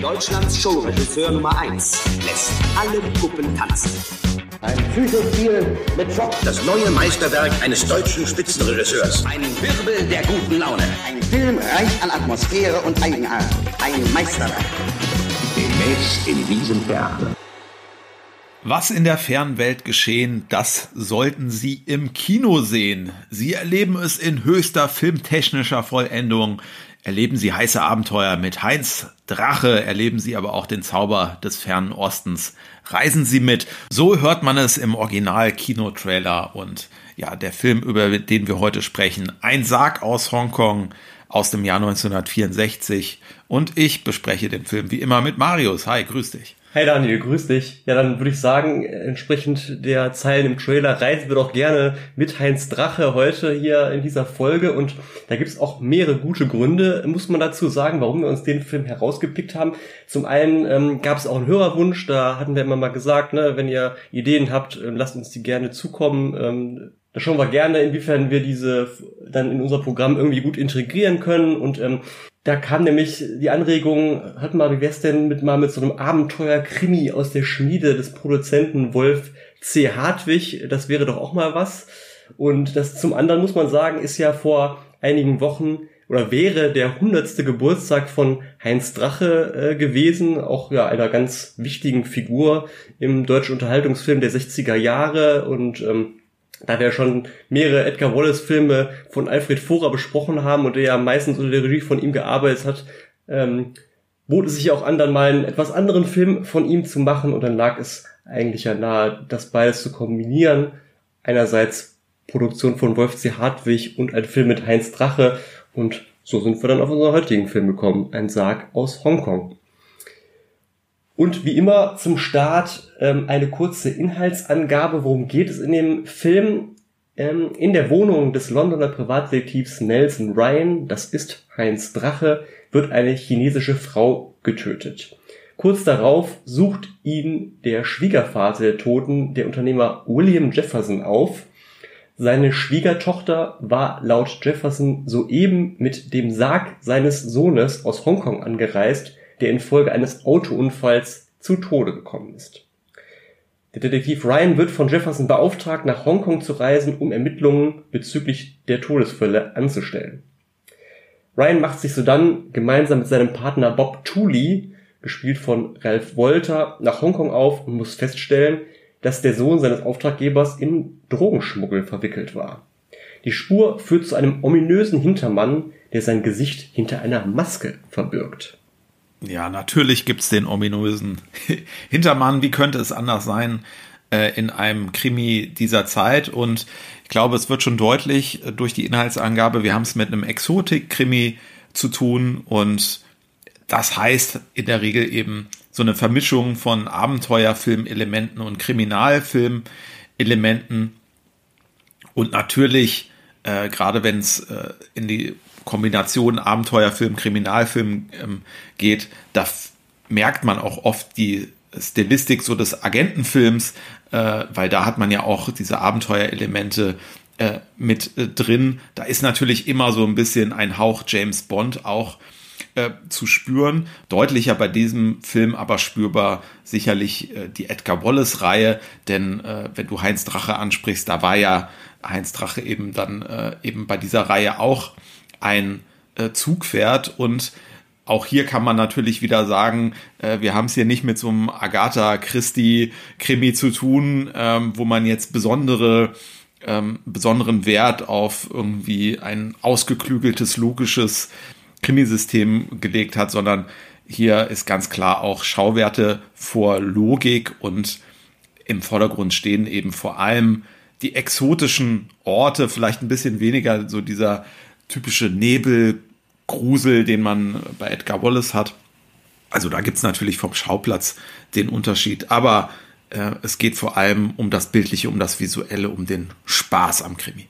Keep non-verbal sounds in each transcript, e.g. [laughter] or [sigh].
Deutschlands Showregisseur Nummer 1 lässt alle Puppen tanzen. Ein Psychospiel mit Schock. Das neue Meisterwerk eines deutschen Spitzenregisseurs. Ein Wirbel der guten Laune. Ein Film reich an Atmosphäre und Eigenart. Ein Meisterwerk. Demnächst in diesem Theater. Was in der fernen Welt geschehen, das sollten Sie im Kino sehen. Sie erleben es in höchster filmtechnischer Vollendung. Erleben Sie heiße Abenteuer mit Heinz Drache, erleben Sie aber auch den Zauber des fernen Ostens. Reisen Sie mit. So hört man es im Original-Kinotrailer und ja, der Film, über den wir heute sprechen, Ein Sarg aus Hongkong aus dem Jahr 1964 und ich bespreche den Film wie immer mit Marius. Hi, grüß dich. Hey Daniel, grüß dich. Ja, dann würde ich sagen, entsprechend der Zeilen im Trailer reisen wir doch gerne mit Heinz Drache heute hier in dieser Folge und da gibt's auch mehrere gute Gründe, muss man dazu sagen, warum wir uns den Film herausgepickt haben. Zum einen ähm, gab es auch einen Hörerwunsch, da hatten wir immer mal gesagt, ne, wenn ihr Ideen habt, äh, lasst uns die gerne zukommen. Ähm, da schauen wir gerne, inwiefern wir diese dann in unser Programm irgendwie gut integrieren können und ähm, da kam nämlich die Anregung, hört mal, wie wär's denn mit mal mit so einem Abenteuer-Krimi aus der Schmiede des Produzenten Wolf C. Hartwig? Das wäre doch auch mal was. Und das zum anderen muss man sagen, ist ja vor einigen Wochen oder wäre der hundertste Geburtstag von Heinz Drache äh, gewesen, auch ja einer ganz wichtigen Figur im deutschen Unterhaltungsfilm der 60er Jahre und ähm, da wir schon mehrere Edgar Wallace Filme von Alfred Vorer besprochen haben und der ja meistens unter der Regie von ihm gearbeitet hat, ähm, bot es sich auch an, dann mal einen etwas anderen Film von ihm zu machen und dann lag es eigentlich ja nahe, das beides zu kombinieren. Einerseits Produktion von Wolf C. Hartwig und ein Film mit Heinz Drache und so sind wir dann auf unseren heutigen Film gekommen, ein Sarg aus Hongkong. Und wie immer zum Start ähm, eine kurze Inhaltsangabe. Worum geht es in dem Film? Ähm, in der Wohnung des Londoner Privatdetektivs Nelson Ryan, das ist Heinz Drache, wird eine chinesische Frau getötet. Kurz darauf sucht ihn der Schwiegervater der Toten, der Unternehmer William Jefferson, auf. Seine Schwiegertochter war laut Jefferson soeben mit dem Sarg seines Sohnes aus Hongkong angereist, der infolge eines Autounfalls zu Tode gekommen ist. Der Detektiv Ryan wird von Jefferson beauftragt, nach Hongkong zu reisen, um Ermittlungen bezüglich der Todesfälle anzustellen. Ryan macht sich sodann gemeinsam mit seinem Partner Bob Tooley, gespielt von Ralph Wolter, nach Hongkong auf und muss feststellen, dass der Sohn seines Auftraggebers in Drogenschmuggel verwickelt war. Die Spur führt zu einem ominösen Hintermann, der sein Gesicht hinter einer Maske verbirgt. Ja, natürlich gibt's den ominösen [laughs] Hintermann. Wie könnte es anders sein äh, in einem Krimi dieser Zeit? Und ich glaube, es wird schon deutlich durch die Inhaltsangabe, wir haben es mit einem Exotik-Krimi zu tun und das heißt in der Regel eben so eine Vermischung von Abenteuerfilmelementen und Kriminalfilmelementen und natürlich äh, gerade wenn es äh, in die Kombination Abenteuerfilm, Kriminalfilm ähm, geht, da merkt man auch oft die Stilistik so des Agentenfilms, äh, weil da hat man ja auch diese Abenteuerelemente äh, mit äh, drin. Da ist natürlich immer so ein bisschen ein Hauch James Bond auch äh, zu spüren. Deutlicher bei diesem Film aber spürbar sicherlich äh, die Edgar Wallace-Reihe, denn äh, wenn du Heinz Drache ansprichst, da war ja Heinz Drache eben dann eben bei dieser Reihe auch ein äh, Zugpferd und auch hier kann man natürlich wieder sagen, äh, wir haben es hier nicht mit so einem Agatha Christie Krimi zu tun, ähm, wo man jetzt besondere ähm, besonderen Wert auf irgendwie ein ausgeklügeltes, logisches Krimisystem gelegt hat, sondern hier ist ganz klar auch Schauwerte vor Logik und im Vordergrund stehen eben vor allem die exotischen Orte, vielleicht ein bisschen weniger so dieser typische Nebelgrusel, den man bei Edgar Wallace hat. Also da gibt es natürlich vom Schauplatz den Unterschied, aber äh, es geht vor allem um das Bildliche, um das Visuelle, um den Spaß am Krimi.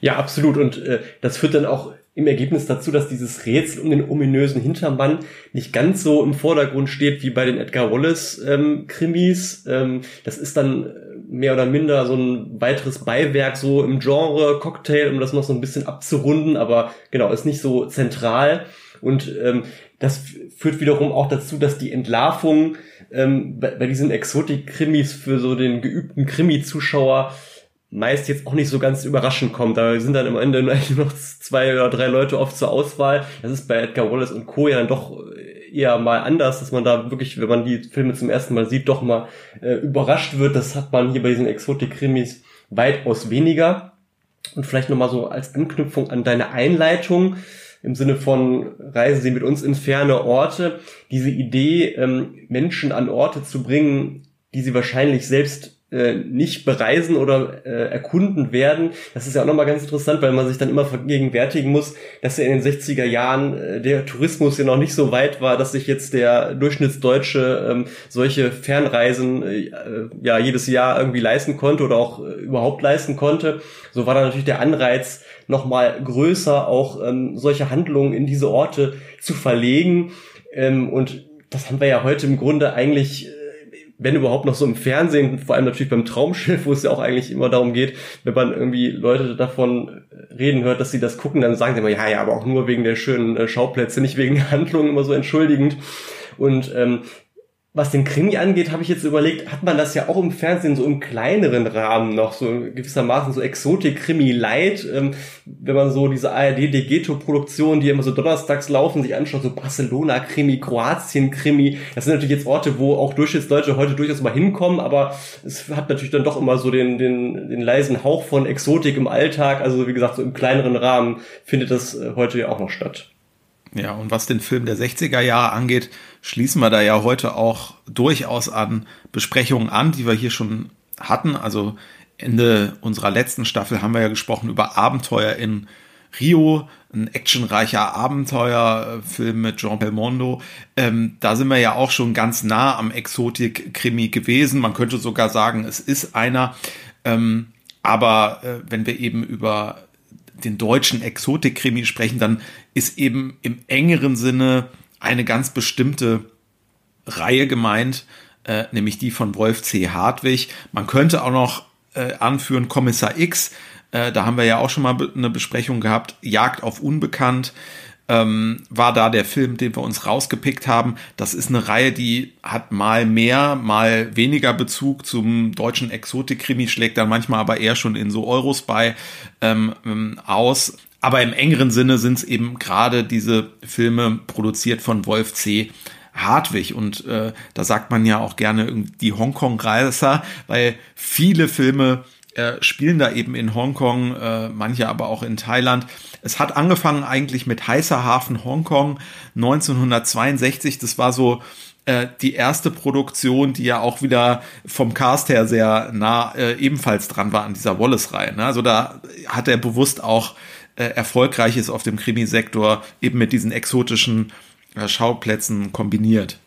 Ja, absolut. Und äh, das führt dann auch im Ergebnis dazu, dass dieses Rätsel um den ominösen Hintermann nicht ganz so im Vordergrund steht wie bei den Edgar Wallace ähm. Ähm, das ist dann mehr oder minder so ein weiteres Beiwerk so im Genre Cocktail, um das noch so ein bisschen abzurunden, aber genau, ist nicht so zentral. Und ähm, das führt wiederum auch dazu, dass die Entlarvung ähm, bei, bei diesen Exotik-Krimis für so den geübten Krimi-Zuschauer meist jetzt auch nicht so ganz überraschend kommt. Da sind dann am Ende [laughs] noch zwei oder drei Leute oft zur Auswahl. Das ist bei Edgar Wallace und Co. ja dann doch eher mal anders, dass man da wirklich, wenn man die Filme zum ersten Mal sieht, doch mal äh, überrascht wird. Das hat man hier bei diesen Exotik-Krimis weitaus weniger. Und vielleicht nochmal so als Anknüpfung an deine Einleitung im Sinne von reisen Sie mit uns in ferne Orte. Diese Idee, ähm, Menschen an Orte zu bringen, die sie wahrscheinlich selbst äh, nicht bereisen oder äh, erkunden werden. Das ist ja auch nochmal ganz interessant, weil man sich dann immer vergegenwärtigen muss, dass ja in den 60er Jahren äh, der Tourismus ja noch nicht so weit war, dass sich jetzt der Durchschnittsdeutsche ähm, solche Fernreisen äh, ja jedes Jahr irgendwie leisten konnte oder auch äh, überhaupt leisten konnte. So war dann natürlich der Anreiz nochmal größer, auch ähm, solche Handlungen in diese Orte zu verlegen. Ähm, und das haben wir ja heute im Grunde eigentlich wenn überhaupt noch so im Fernsehen, vor allem natürlich beim Traumschiff, wo es ja auch eigentlich immer darum geht, wenn man irgendwie Leute davon reden hört, dass sie das gucken, dann sagen sie immer, ja, ja, aber auch nur wegen der schönen äh, Schauplätze, nicht wegen der Handlung, immer so entschuldigend. Und ähm, was den Krimi angeht, habe ich jetzt überlegt, hat man das ja auch im Fernsehen so im kleineren Rahmen noch, so gewissermaßen so Exotik-Krimi-Light, ähm, wenn man so diese ARD-Degeto-Produktionen, die immer so donnerstags laufen, sich anschaut, so Barcelona-Krimi, Kroatien-Krimi, das sind natürlich jetzt Orte, wo auch Durchschnittsleute heute durchaus mal hinkommen, aber es hat natürlich dann doch immer so den, den, den leisen Hauch von Exotik im Alltag, also wie gesagt, so im kleineren Rahmen findet das äh, heute ja auch noch statt. Ja, und was den Film der 60er Jahre angeht, schließen wir da ja heute auch durchaus an Besprechungen an, die wir hier schon hatten. Also Ende unserer letzten Staffel haben wir ja gesprochen über Abenteuer in Rio, ein actionreicher Abenteuerfilm mit Jean Belmondo. Ähm, da sind wir ja auch schon ganz nah am Exotik-Krimi gewesen. Man könnte sogar sagen, es ist einer. Ähm, aber äh, wenn wir eben über den deutschen Exotik-Krimi sprechen, dann ist eben im engeren Sinne eine ganz bestimmte Reihe gemeint, äh, nämlich die von Wolf C. Hartwig. Man könnte auch noch äh, anführen Kommissar X, äh, da haben wir ja auch schon mal eine Besprechung gehabt, Jagd auf Unbekannt ähm, war da der Film, den wir uns rausgepickt haben. Das ist eine Reihe, die hat mal mehr, mal weniger Bezug zum deutschen Exotik-Krimi, schlägt dann manchmal aber eher schon in so Euros bei ähm, ähm aus. Aber im engeren Sinne sind es eben gerade diese Filme produziert von Wolf C. Hartwig und äh, da sagt man ja auch gerne die Hongkong-Reiser, weil viele Filme äh, spielen da eben in Hongkong, äh, manche aber auch in Thailand. Es hat angefangen eigentlich mit Heißer Hafen Hongkong 1962. Das war so äh, die erste Produktion, die ja auch wieder vom Cast her sehr nah äh, ebenfalls dran war an dieser Wallace-Reihe. Ne? Also da hat er bewusst auch äh, Erfolgreiches auf dem Krimisektor eben mit diesen exotischen äh, Schauplätzen kombiniert.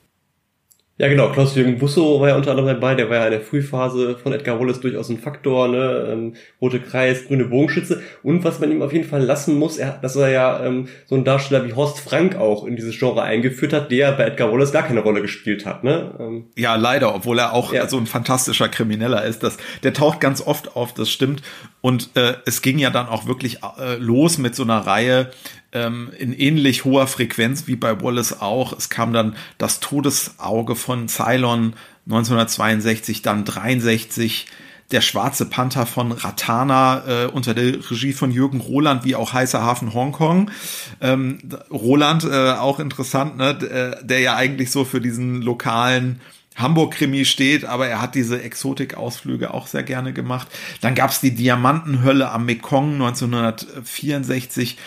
Ja, genau. Klaus-Jürgen Busso war ja unter anderem dabei. Der war ja in der Frühphase von Edgar Wallace durchaus ein Faktor. Ne? Ähm, Rote Kreis, grüne Bogenschütze. Und was man ihm auf jeden Fall lassen muss, er, dass er ja ähm, so ein Darsteller wie Horst Frank auch in dieses Genre eingeführt hat, der bei Edgar Wallace gar keine Rolle gespielt hat. Ne? Ähm, ja, leider, obwohl er auch ja. so ein fantastischer Krimineller ist. Das, der taucht ganz oft auf, das stimmt. Und äh, es ging ja dann auch wirklich äh, los mit so einer Reihe, ähm, in ähnlich hoher Frequenz wie bei Wallace auch. Es kam dann das Todesauge von Cylon 1962, dann 63, der Schwarze Panther von Ratana äh, unter der Regie von Jürgen Roland, wie auch Heißer Hafen Hongkong. Ähm, Roland, äh, auch interessant, ne? Äh, der ja eigentlich so für diesen lokalen Hamburg-Krimi steht, aber er hat diese Exotik-Ausflüge auch sehr gerne gemacht. Dann gab's die Diamantenhölle am Mekong 1964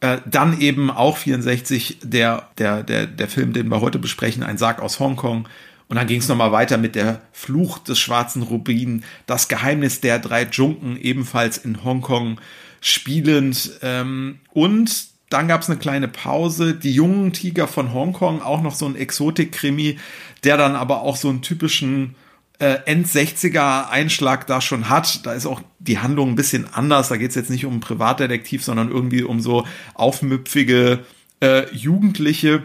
äh, dann eben auch 64 der, der, der, der Film, den wir heute besprechen, Ein Sarg aus Hongkong. Und dann ging es nochmal weiter mit der Fluch des schwarzen Rubin, das Geheimnis der drei Dschunken, ebenfalls in Hongkong spielend. Ähm, und dann gab es eine kleine Pause. Die jungen Tiger von Hongkong, auch noch so ein Exotik-Krimi, der dann aber auch so einen typischen äh, End-60er Einschlag da schon hat. Da ist auch die Handlung ein bisschen anders. Da geht es jetzt nicht um einen Privatdetektiv, sondern irgendwie um so aufmüpfige äh, Jugendliche.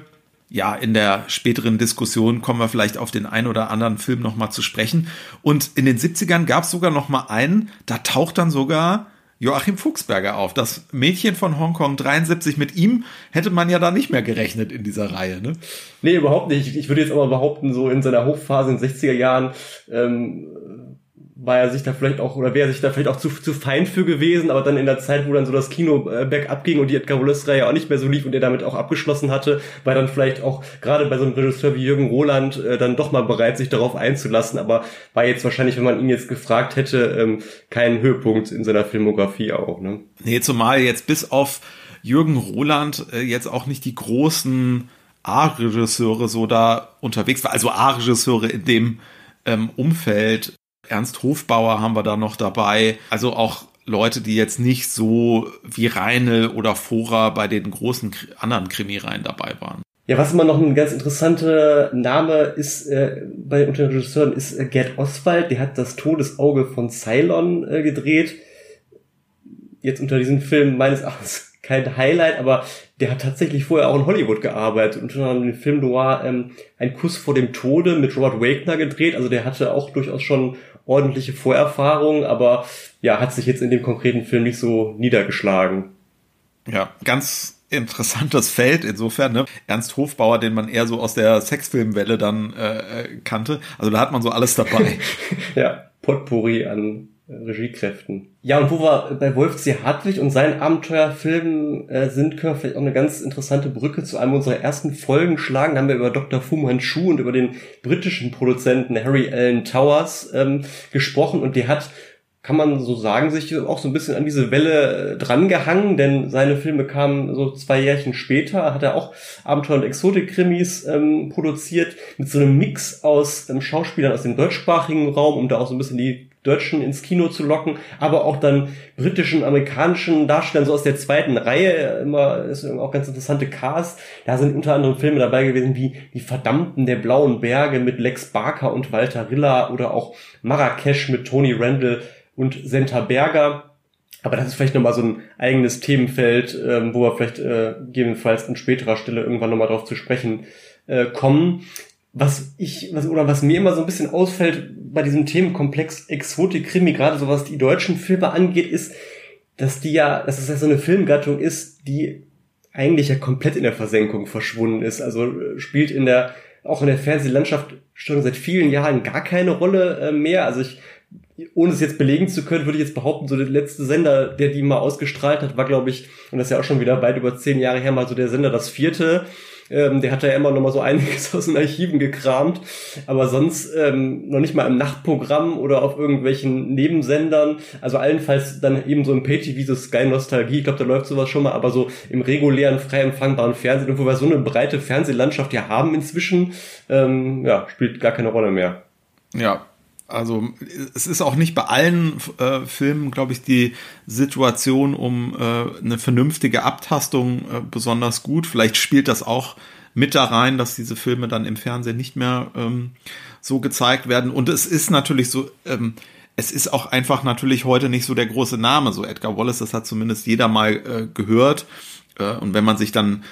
Ja, in der späteren Diskussion kommen wir vielleicht auf den ein oder anderen Film nochmal zu sprechen. Und in den 70ern gab es sogar noch mal einen, da taucht dann sogar Joachim Fuchsberger auf. Das Mädchen von Hongkong 73, mit ihm hätte man ja da nicht mehr gerechnet in dieser Reihe, ne? Nee, überhaupt nicht. Ich würde jetzt aber behaupten, so in seiner Hochphase in den 60er Jahren ähm, war er sich da vielleicht auch, oder wäre sich da vielleicht auch zu, zu fein für gewesen, aber dann in der Zeit, wo dann so das Kino äh, bergab ging und die Edgar Wallace-Reihe auch nicht mehr so lief und er damit auch abgeschlossen hatte, war dann vielleicht auch gerade bei so einem Regisseur wie Jürgen Roland äh, dann doch mal bereit, sich darauf einzulassen, aber war jetzt wahrscheinlich, wenn man ihn jetzt gefragt hätte, ähm, kein Höhepunkt in seiner Filmografie auch. Ne? Nee, zumal jetzt bis auf Jürgen Roland äh, jetzt auch nicht die großen A-Regisseure so da unterwegs war, also A-Regisseure in dem ähm, Umfeld Ernst Hofbauer haben wir da noch dabei. Also auch Leute, die jetzt nicht so wie Reinl oder Fora bei den großen anderen Krimireihen dabei waren. Ja, was immer noch ein ganz interessanter Name ist äh, bei unter den Regisseuren ist äh, Gerd Oswald. Der hat das Todesauge von Ceylon äh, gedreht. Jetzt unter diesem Film meines Erachtens [laughs] kein Highlight, aber der hat tatsächlich vorher auch in Hollywood gearbeitet und schon den Film Noir ähm, Ein Kuss vor dem Tode mit Robert Wagner gedreht. Also der hatte auch durchaus schon ordentliche Vorerfahrung, aber ja, hat sich jetzt in dem konkreten Film nicht so niedergeschlagen. Ja, ganz interessantes Feld insofern. Ne? Ernst Hofbauer, den man eher so aus der Sexfilmwelle dann äh, äh kannte. Also da hat man so alles dabei. [laughs] ja, Potpourri an Regiekräften. Ja, und wo wir bei Wolf C. Hartwig und seinen Abenteuerfilmen äh, sind, können wir vielleicht auch eine ganz interessante Brücke zu einem unserer ersten Folgen schlagen. Da haben wir über Dr. Fu Manchu und über den britischen Produzenten Harry Allen Towers ähm, gesprochen und der hat kann man so sagen, sich auch so ein bisschen an diese Welle äh, drangehangen, denn seine Filme kamen so zwei Jährchen später, hat er auch Abenteuer- und Exotik-Krimis ähm, produziert, mit so einem Mix aus ähm, Schauspielern aus dem deutschsprachigen Raum, um da auch so ein bisschen die Deutschen ins Kino zu locken, aber auch dann britischen, amerikanischen Darstellern so aus der zweiten Reihe, immer ist auch ganz interessante Cast. Da sind unter anderem Filme dabei gewesen wie Die Verdammten der blauen Berge mit Lex Barker und Walter Rilla oder auch Marrakesch mit Tony Randall und Senta Berger. Aber das ist vielleicht nochmal so ein eigenes Themenfeld, ähm, wo wir vielleicht äh, gegebenenfalls an späterer Stelle irgendwann nochmal drauf zu sprechen äh, kommen was ich, was, oder was mir immer so ein bisschen ausfällt bei diesem Themenkomplex Exotik Krimi, gerade so was die deutschen Filme angeht, ist, dass die ja, dass es ja so eine Filmgattung ist, die eigentlich ja komplett in der Versenkung verschwunden ist. Also äh, spielt in der, auch in der Fernsehlandschaft schon seit vielen Jahren gar keine Rolle äh, mehr. Also ich, ohne es jetzt belegen zu können, würde ich jetzt behaupten, so der letzte Sender, der die mal ausgestrahlt hat, war, glaube ich, und das ist ja auch schon wieder weit über zehn Jahre her, mal so der Sender das vierte. Ähm, der hat ja immer noch mal so einiges [laughs] aus den Archiven gekramt, aber sonst ähm, noch nicht mal im Nachtprogramm oder auf irgendwelchen Nebensendern. Also allenfalls dann eben so im Pay-TV, so Sky Nostalgie, ich glaube, da läuft sowas schon mal, aber so im regulären, frei empfangbaren Fernsehen, wo wir so eine breite Fernsehlandschaft ja haben inzwischen, ähm, ja, spielt gar keine Rolle mehr. Ja, also es ist auch nicht bei allen äh, Filmen, glaube ich, die Situation um äh, eine vernünftige Abtastung äh, besonders gut. Vielleicht spielt das auch mit da rein, dass diese Filme dann im Fernsehen nicht mehr ähm, so gezeigt werden. Und es ist natürlich so, ähm, es ist auch einfach natürlich heute nicht so der große Name. So Edgar Wallace, das hat zumindest jeder mal äh, gehört. Äh, und wenn man sich dann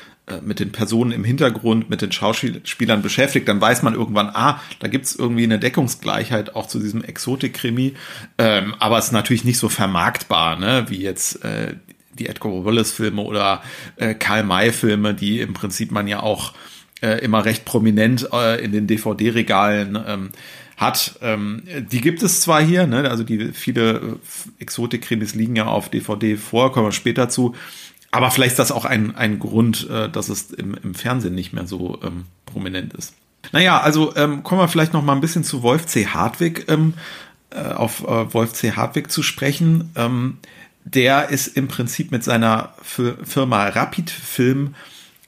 mit den Personen im Hintergrund, mit den Schauspielern beschäftigt, dann weiß man irgendwann, ah, da gibt's irgendwie eine Deckungsgleichheit auch zu diesem Exotik-Krimi. Ähm, aber es ist natürlich nicht so vermarktbar, ne, wie jetzt äh, die Edgar Wallace-Filme oder äh, Karl May-Filme, die im Prinzip man ja auch äh, immer recht prominent äh, in den DVD-Regalen ähm, hat. Ähm, die gibt es zwar hier, ne, also die viele äh, Exotik-Krimis liegen ja auf DVD vor, kommen wir später zu. Aber vielleicht ist das auch ein, ein Grund, äh, dass es im, im Fernsehen nicht mehr so ähm, prominent ist. Naja, also ähm, kommen wir vielleicht noch mal ein bisschen zu Wolf C. Hartwig, ähm, äh, auf äh, Wolf C. Hartwig zu sprechen. Ähm, der ist im Prinzip mit seiner F Firma Rapid Film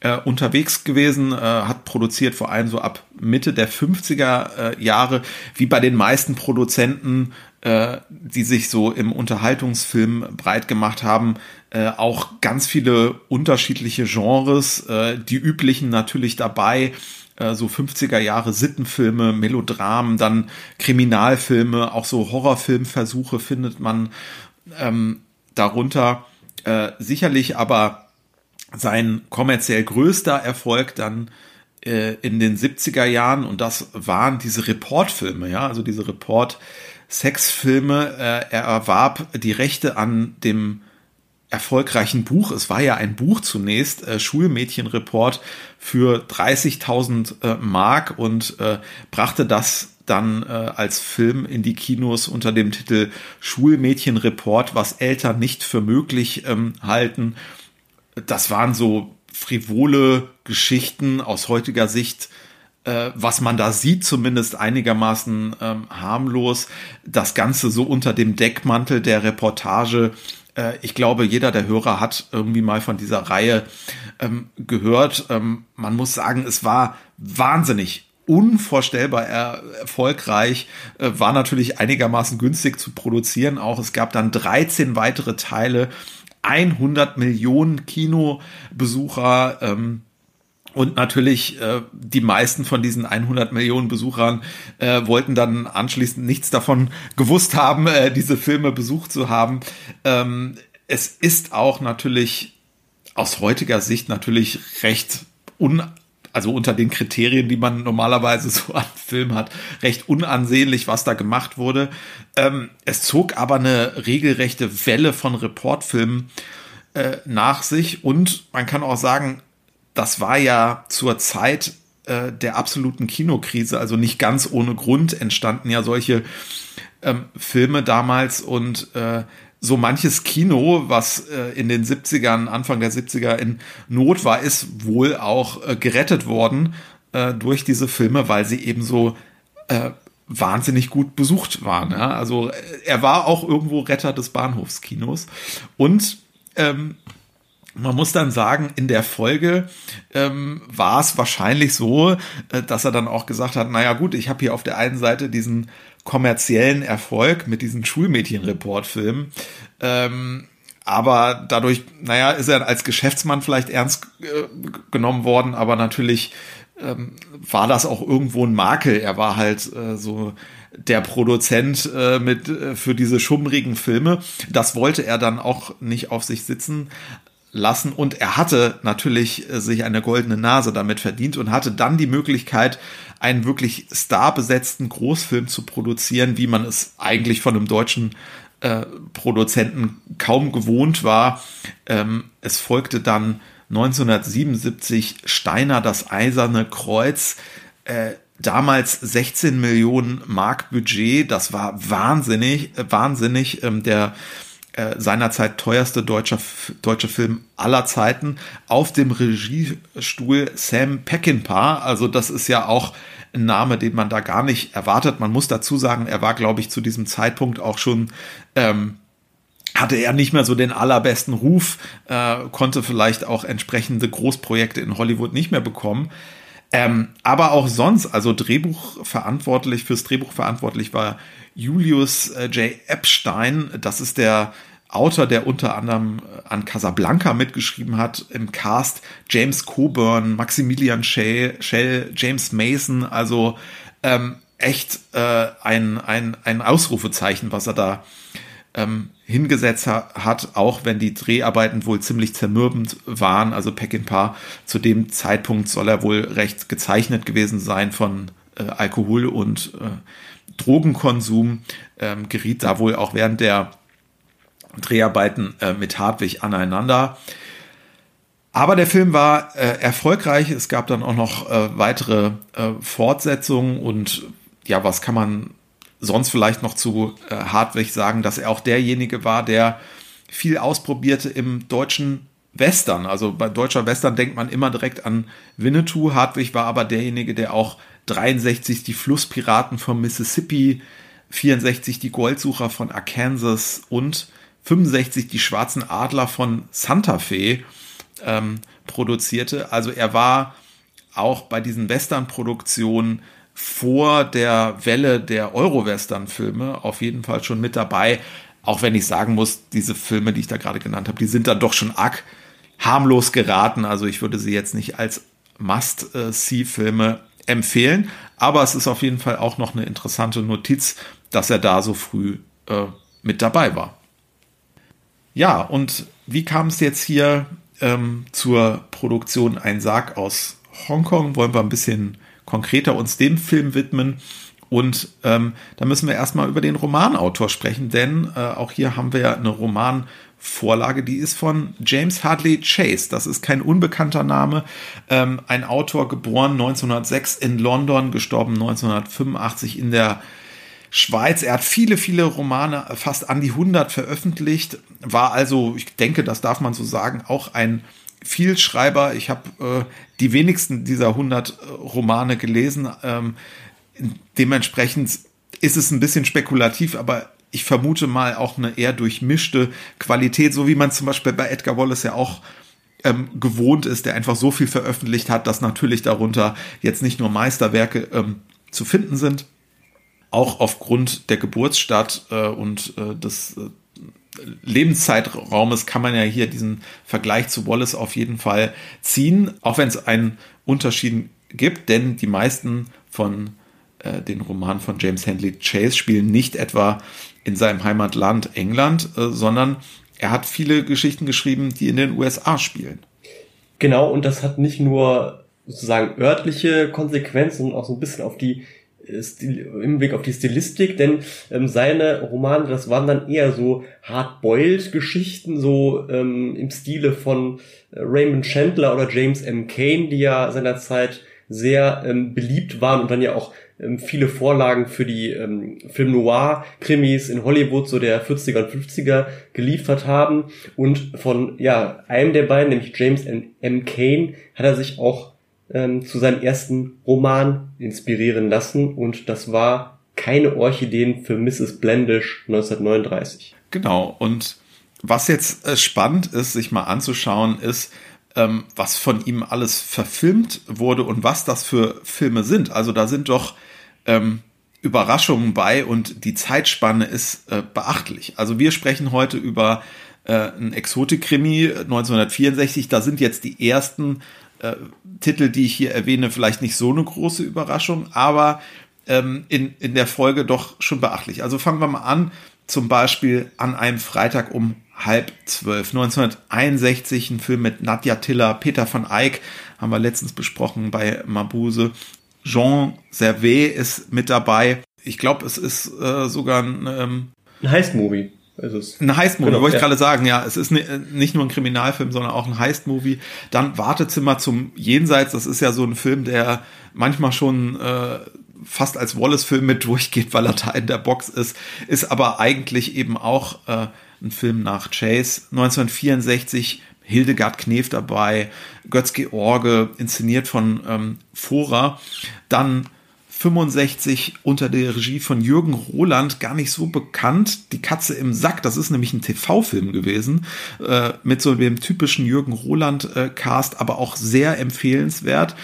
äh, unterwegs gewesen, äh, hat produziert vor allem so ab Mitte der 50er äh, Jahre, wie bei den meisten Produzenten, äh, die sich so im Unterhaltungsfilm breit gemacht haben, äh, auch ganz viele unterschiedliche Genres, äh, die üblichen natürlich dabei, so 50er Jahre Sittenfilme, Melodramen, dann Kriminalfilme, auch so Horrorfilmversuche findet man ähm, darunter. Äh, sicherlich aber sein kommerziell größter Erfolg dann äh, in den 70er Jahren und das waren diese Reportfilme, ja, also diese Report Sexfilme. Äh, er erwarb die Rechte an dem erfolgreichen Buch. Es war ja ein Buch zunächst, äh, Schulmädchenreport für 30.000 äh, Mark und äh, brachte das dann äh, als Film in die Kinos unter dem Titel Schulmädchenreport, was Eltern nicht für möglich ähm, halten. Das waren so frivole Geschichten aus heutiger Sicht äh, was man da sieht, zumindest einigermaßen ähm, harmlos. Das Ganze so unter dem Deckmantel der Reportage äh, ich glaube, jeder der Hörer hat irgendwie mal von dieser Reihe ähm, gehört. Ähm, man muss sagen, es war wahnsinnig unvorstellbar er erfolgreich, äh, war natürlich einigermaßen günstig zu produzieren. Auch es gab dann 13 weitere Teile, 100 Millionen Kinobesucher. Ähm, und natürlich, äh, die meisten von diesen 100 Millionen Besuchern äh, wollten dann anschließend nichts davon gewusst haben, äh, diese Filme besucht zu haben. Ähm, es ist auch natürlich aus heutiger Sicht natürlich recht un also unter den Kriterien, die man normalerweise so an Film hat, recht unansehnlich, was da gemacht wurde. Ähm, es zog aber eine regelrechte Welle von Reportfilmen äh, nach sich und man kann auch sagen, das war ja zur Zeit äh, der absoluten Kinokrise, also nicht ganz ohne Grund entstanden ja solche ähm, Filme damals und äh, so manches Kino, was äh, in den 70ern, Anfang der 70er in Not war, ist wohl auch äh, gerettet worden äh, durch diese Filme, weil sie eben so äh, wahnsinnig gut besucht waren. Ja? Also äh, er war auch irgendwo Retter des Bahnhofskinos und ähm, man muss dann sagen, in der Folge ähm, war es wahrscheinlich so, äh, dass er dann auch gesagt hat, naja gut, ich habe hier auf der einen Seite diesen kommerziellen Erfolg mit diesen Schulmädchen-Reportfilmen, ähm, aber dadurch, naja, ist er als Geschäftsmann vielleicht ernst äh, genommen worden, aber natürlich ähm, war das auch irgendwo ein Makel. Er war halt äh, so der Produzent äh, mit äh, für diese schummrigen Filme. Das wollte er dann auch nicht auf sich sitzen lassen und er hatte natürlich äh, sich eine goldene Nase damit verdient und hatte dann die Möglichkeit, einen wirklich starbesetzten Großfilm zu produzieren, wie man es eigentlich von einem deutschen äh, Produzenten kaum gewohnt war. Ähm, es folgte dann 1977 Steiner das Eiserne Kreuz. Äh, damals 16 Millionen Mark Budget, das war wahnsinnig, äh, wahnsinnig. Ähm, der äh, seinerzeit teuerste deutscher, deutsche Film aller Zeiten auf dem Regiestuhl Sam Peckinpah. Also das ist ja auch ein Name, den man da gar nicht erwartet. Man muss dazu sagen, er war, glaube ich, zu diesem Zeitpunkt auch schon ähm, hatte er nicht mehr so den allerbesten Ruf, äh, konnte vielleicht auch entsprechende Großprojekte in Hollywood nicht mehr bekommen. Ähm, aber auch sonst, also Drehbuch verantwortlich, fürs Drehbuch verantwortlich war Julius äh, J. Epstein. Das ist der Autor, der unter anderem äh, an Casablanca mitgeschrieben hat, im Cast James Coburn, Maximilian Schell, Shell James Mason, also ähm, echt äh, ein, ein, ein Ausrufezeichen, was er da ähm, hingesetzt hat, auch wenn die Dreharbeiten wohl ziemlich zermürbend waren. Also Peckinpah zu dem Zeitpunkt soll er wohl recht gezeichnet gewesen sein von äh, Alkohol und äh, Drogenkonsum ähm, geriet da wohl auch während der Dreharbeiten äh, mit Hartwig aneinander. Aber der Film war äh, erfolgreich. Es gab dann auch noch äh, weitere äh, Fortsetzungen und ja, was kann man sonst vielleicht noch zu äh, Hartwig sagen, dass er auch derjenige war, der viel ausprobierte im deutschen Western. Also bei deutscher Western denkt man immer direkt an Winnetou. Hartwig war aber derjenige, der auch 63 die Flusspiraten vom Mississippi, 64 die Goldsucher von Arkansas und 65 die schwarzen Adler von Santa Fe ähm, produzierte. Also er war auch bei diesen Western-Produktionen vor der Welle der Euro-Western-Filme auf jeden Fall schon mit dabei. Auch wenn ich sagen muss, diese Filme, die ich da gerade genannt habe, die sind dann doch schon arg harmlos geraten. Also ich würde sie jetzt nicht als Must-See-Filme empfehlen. Aber es ist auf jeden Fall auch noch eine interessante Notiz, dass er da so früh äh, mit dabei war. Ja, und wie kam es jetzt hier ähm, zur Produktion Ein Sarg aus Hongkong? Wollen wir ein bisschen konkreter uns dem Film widmen. Und ähm, da müssen wir erstmal über den Romanautor sprechen, denn äh, auch hier haben wir eine Romanvorlage, die ist von James Hadley Chase. Das ist kein unbekannter Name. Ähm, ein Autor, geboren 1906 in London, gestorben 1985 in der Schweiz. Er hat viele, viele Romane, fast an die 100 veröffentlicht, war also, ich denke, das darf man so sagen, auch ein Vielschreiber. Ich habe äh, die wenigsten dieser 100 äh, Romane gelesen. Ähm, dementsprechend ist es ein bisschen spekulativ, aber ich vermute mal auch eine eher durchmischte Qualität, so wie man zum Beispiel bei Edgar Wallace ja auch ähm, gewohnt ist, der einfach so viel veröffentlicht hat, dass natürlich darunter jetzt nicht nur Meisterwerke ähm, zu finden sind. Auch aufgrund der Geburtsstadt äh, und äh, des äh, Lebenszeitraumes kann man ja hier diesen Vergleich zu Wallace auf jeden Fall ziehen, auch wenn es einen Unterschied gibt, denn die meisten von äh, den Roman von James Handley Chase spielen nicht etwa in seinem Heimatland England, äh, sondern er hat viele Geschichten geschrieben, die in den USA spielen. Genau, und das hat nicht nur sozusagen örtliche Konsequenzen, sondern auch so ein bisschen auf die Stil, im Blick auf die Stilistik, denn ähm, seine Romane, das waren dann eher so hard-boiled Geschichten, so ähm, im Stile von äh, Raymond Chandler oder James M. Cain, die ja seinerzeit sehr ähm, beliebt waren und dann ja auch ähm, viele Vorlagen für die ähm, Film Noir Krimis in Hollywood so der 40er und 50er geliefert haben und von ja einem der beiden nämlich James M. Cain hat er sich auch ähm, zu seinem ersten Roman inspirieren lassen und das war keine Orchideen für Mrs. Blendish 1939. Genau und was jetzt äh, spannend ist, sich mal anzuschauen, ist, ähm, was von ihm alles verfilmt wurde und was das für Filme sind. Also da sind doch ähm, Überraschungen bei und die Zeitspanne ist äh, beachtlich. Also wir sprechen heute über äh, ein Exotik-Krimi 1964. Da sind jetzt die ersten äh, Titel, die ich hier erwähne, vielleicht nicht so eine große Überraschung, aber ähm, in, in der Folge doch schon beachtlich. Also fangen wir mal an, zum Beispiel an einem Freitag um halb zwölf. 1961 ein Film mit Nadja Tiller, Peter von Eyck, haben wir letztens besprochen bei Mabuse. Jean Servet ist mit dabei. Ich glaube, es ist äh, sogar ein, ähm, ein Heist-Movie. Ein Heist-Movie, genau, wollte ich ja. gerade sagen, ja. Es ist nicht nur ein Kriminalfilm, sondern auch ein Heist-Movie. Dann Wartezimmer zum Jenseits, das ist ja so ein Film, der manchmal schon äh, fast als Wallace-Film mit durchgeht, weil er da in der Box ist, ist aber eigentlich eben auch äh, ein Film nach Chase. 1964 Hildegard Knef dabei, Götz-George, inszeniert von ähm, Fora. Dann 65 unter der Regie von Jürgen Roland, gar nicht so bekannt. Die Katze im Sack, das ist nämlich ein TV-Film gewesen, äh, mit so dem typischen Jürgen Roland-Cast, äh, aber auch sehr empfehlenswert.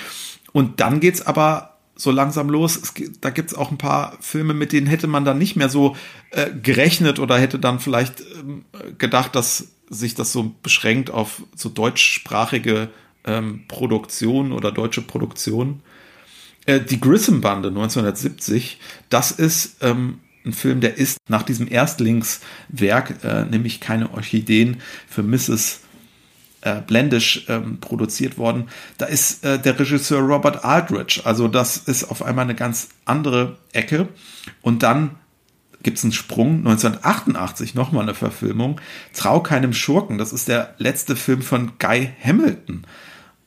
Und dann geht's aber so langsam los. Es, da gibt's auch ein paar Filme, mit denen hätte man dann nicht mehr so äh, gerechnet oder hätte dann vielleicht ähm, gedacht, dass sich das so beschränkt auf so deutschsprachige ähm, Produktion oder deutsche Produktion. Äh, die Grissom-Bande 1970, das ist ähm, ein Film, der ist nach diesem Erstlingswerk, äh, nämlich keine Orchideen für Mrs. Äh, Blendish ähm, produziert worden. Da ist äh, der Regisseur Robert Aldrich, also das ist auf einmal eine ganz andere Ecke. Und dann gibt es einen Sprung. 1988 nochmal eine Verfilmung. Trau keinem Schurken. Das ist der letzte Film von Guy Hamilton.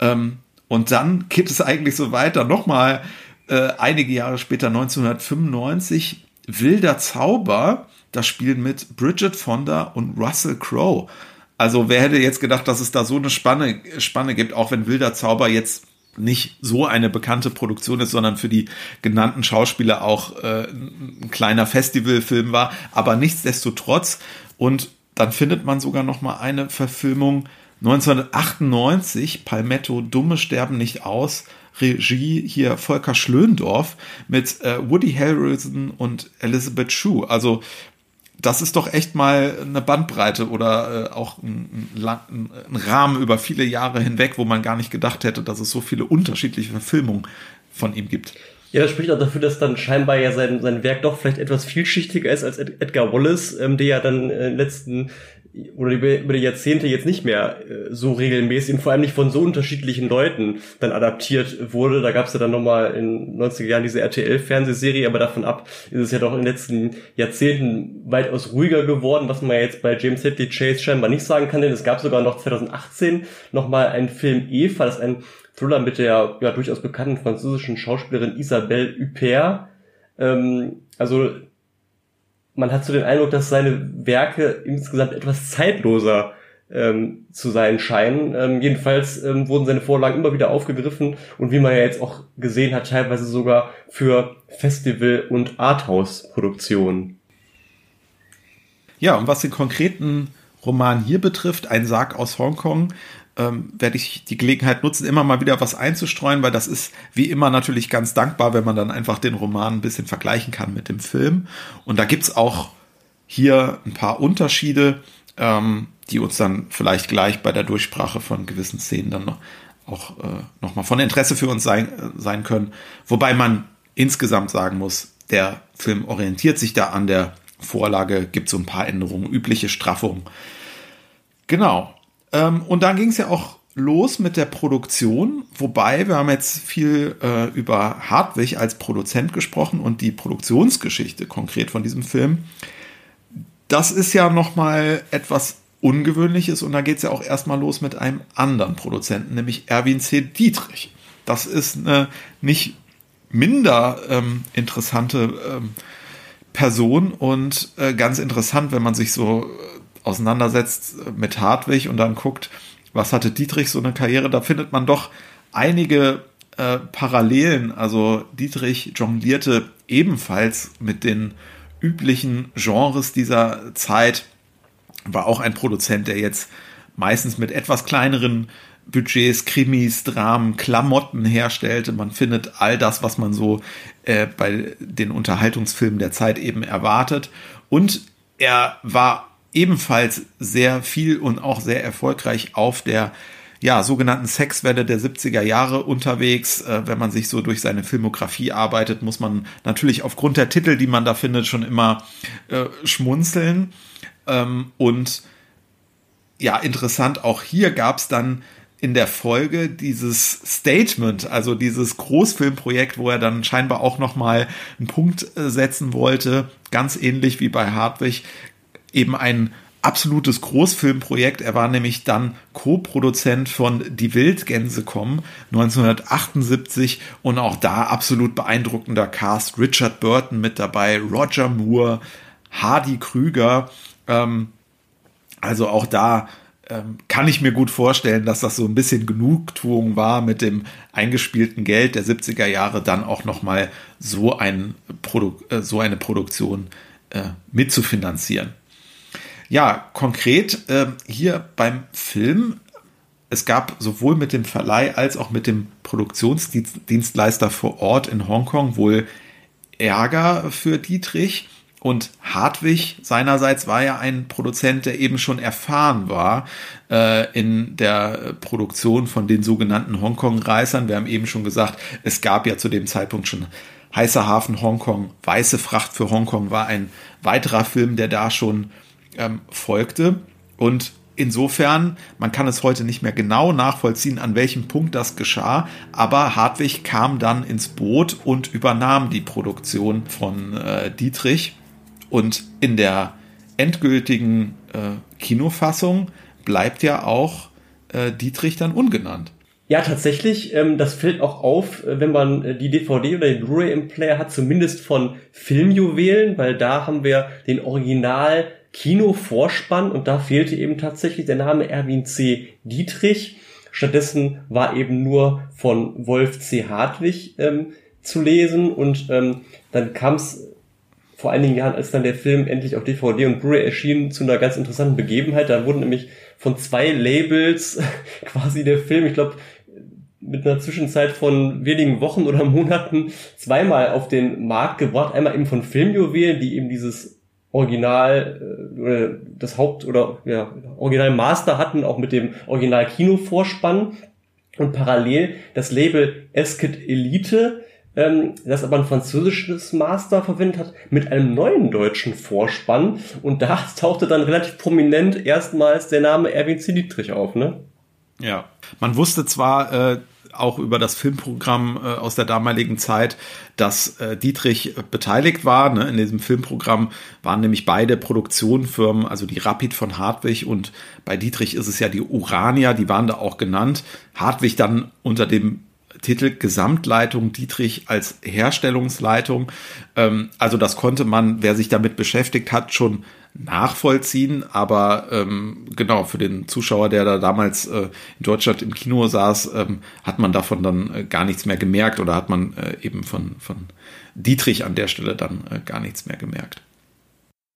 Ähm, und dann geht es eigentlich so weiter. Nochmal äh, einige Jahre später, 1995, Wilder Zauber. Das spielen mit Bridget Fonda und Russell Crowe. Also wer hätte jetzt gedacht, dass es da so eine Spanne, Spanne gibt, auch wenn Wilder Zauber jetzt nicht so eine bekannte Produktion ist, sondern für die genannten Schauspieler auch äh, ein kleiner Festivalfilm war, aber nichtsdestotrotz und dann findet man sogar noch mal eine Verfilmung 1998 Palmetto Dumme sterben nicht aus Regie hier Volker Schlöndorf mit äh, Woody Harrelson und Elizabeth Shue. Also das ist doch echt mal eine Bandbreite oder äh, auch ein, ein, ein, Rahmen über viele Jahre hinweg, wo man gar nicht gedacht hätte, dass es so viele unterschiedliche Verfilmungen von ihm gibt. Ja, das spricht auch dafür, dass dann scheinbar ja sein, sein Werk doch vielleicht etwas vielschichtiger ist als Edgar Wallace, ähm, der ja dann in den letzten oder über die Jahrzehnte jetzt nicht mehr äh, so regelmäßig und vor allem nicht von so unterschiedlichen Leuten dann adaptiert wurde. Da gab es ja dann nochmal in 90er Jahren diese RTL-Fernsehserie, aber davon ab ist es ja doch in den letzten Jahrzehnten weitaus ruhiger geworden, was man jetzt bei James Hadley Chase scheinbar nicht sagen kann, denn es gab sogar noch 2018 nochmal einen Film Eva, das ist ein Thriller mit der ja durchaus bekannten französischen Schauspielerin Isabelle Huppert. Ähm, also man hat so den Eindruck, dass seine Werke insgesamt etwas zeitloser ähm, zu sein scheinen. Ähm, jedenfalls ähm, wurden seine Vorlagen immer wieder aufgegriffen und wie man ja jetzt auch gesehen hat, teilweise sogar für Festival- und Arthouse-Produktionen. Ja, und was den konkreten Roman hier betrifft, ein Sarg aus Hongkong, ähm, werde ich die Gelegenheit nutzen, immer mal wieder was einzustreuen, weil das ist wie immer natürlich ganz dankbar, wenn man dann einfach den Roman ein bisschen vergleichen kann mit dem Film. Und da gibt's auch hier ein paar Unterschiede, ähm, die uns dann vielleicht gleich bei der Durchsprache von gewissen Szenen dann noch, auch äh, nochmal von Interesse für uns sein, äh, sein können. Wobei man insgesamt sagen muss, der Film orientiert sich da an der Vorlage, gibt so ein paar Änderungen, übliche Straffungen. Genau. Ähm, und dann ging es ja auch los mit der Produktion, wobei wir haben jetzt viel äh, über Hartwig als Produzent gesprochen und die Produktionsgeschichte konkret von diesem Film. Das ist ja noch mal etwas Ungewöhnliches und da geht es ja auch erstmal los mit einem anderen Produzenten, nämlich Erwin C. Dietrich. Das ist eine nicht minder ähm, interessante ähm, Person und äh, ganz interessant, wenn man sich so auseinandersetzt mit Hartwig und dann guckt, was hatte Dietrich so eine Karriere, da findet man doch einige äh, Parallelen. Also Dietrich jonglierte ebenfalls mit den üblichen Genres dieser Zeit, war auch ein Produzent, der jetzt meistens mit etwas kleineren Budgets, Krimis, Dramen, Klamotten herstellte. Man findet all das, was man so äh, bei den Unterhaltungsfilmen der Zeit eben erwartet. Und er war ebenfalls sehr viel und auch sehr erfolgreich auf der ja, sogenannten Sexwelle der 70er Jahre unterwegs. Äh, wenn man sich so durch seine Filmografie arbeitet, muss man natürlich aufgrund der Titel, die man da findet, schon immer äh, schmunzeln. Ähm, und ja, interessant, auch hier gab es dann in der Folge dieses Statement, also dieses Großfilmprojekt, wo er dann scheinbar auch noch mal einen Punkt äh, setzen wollte, ganz ähnlich wie bei Hartwig, eben ein absolutes Großfilmprojekt. Er war nämlich dann Co-Produzent von Die Wildgänse kommen 1978 und auch da absolut beeindruckender Cast. Richard Burton mit dabei, Roger Moore, Hardy Krüger. Ähm, also auch da ähm, kann ich mir gut vorstellen, dass das so ein bisschen Genugtuung war, mit dem eingespielten Geld der 70er Jahre dann auch nochmal so, ein Produ äh, so eine Produktion äh, mitzufinanzieren. Ja, konkret äh, hier beim Film, es gab sowohl mit dem Verleih als auch mit dem Produktionsdienstleister vor Ort in Hongkong wohl Ärger für Dietrich. Und Hartwig seinerseits war ja ein Produzent, der eben schon erfahren war äh, in der Produktion von den sogenannten Hongkong-Reisern. Wir haben eben schon gesagt, es gab ja zu dem Zeitpunkt schon Heißer Hafen Hongkong, Weiße Fracht für Hongkong war ein weiterer Film, der da schon ähm, folgte. Und insofern, man kann es heute nicht mehr genau nachvollziehen, an welchem Punkt das geschah, aber Hartwig kam dann ins Boot und übernahm die Produktion von äh, Dietrich. Und in der endgültigen äh, Kinofassung bleibt ja auch äh, Dietrich dann ungenannt. Ja, tatsächlich, ähm, das fällt auch auf, äh, wenn man äh, die DVD oder den Blu-ray im Player hat, zumindest von Filmjuwelen, weil da haben wir den Original Kinovorspann und da fehlte eben tatsächlich der Name Erwin C. Dietrich. Stattdessen war eben nur von Wolf C. Hartwig ähm, zu lesen und ähm, dann kam es vor einigen Jahren, als dann der Film endlich auf DVD und Blu-ray erschien, zu einer ganz interessanten Begebenheit. Da wurden nämlich von zwei Labels [laughs] quasi der Film, ich glaube, mit einer Zwischenzeit von wenigen Wochen oder [laughs] Monaten zweimal auf den Markt gebracht. Einmal eben von Filmjuwelen, die eben dieses Original äh, das Haupt oder ja, Original Master hatten, auch mit dem Original Kinovorspann und parallel das Label Eskit Elite ähm, das aber ein französisches Master verwendet hat, mit einem neuen deutschen Vorspann. Und da [laughs] tauchte dann relativ prominent erstmals der Name Erwin C. Dietrich auf, ne? Ja. Man wusste zwar äh, auch über das Filmprogramm äh, aus der damaligen Zeit, dass äh, Dietrich beteiligt war. Ne? In diesem Filmprogramm waren nämlich beide Produktionenfirmen, also die Rapid von Hartwig und bei Dietrich ist es ja die Urania, die waren da auch genannt. Hartwig dann unter dem Titel Gesamtleitung Dietrich als Herstellungsleitung. Ähm, also das konnte man, wer sich damit beschäftigt hat, schon nachvollziehen, aber ähm, genau, für den Zuschauer, der da damals äh, in Deutschland im Kino saß, ähm, hat man davon dann äh, gar nichts mehr gemerkt oder hat man äh, eben von, von Dietrich an der Stelle dann äh, gar nichts mehr gemerkt.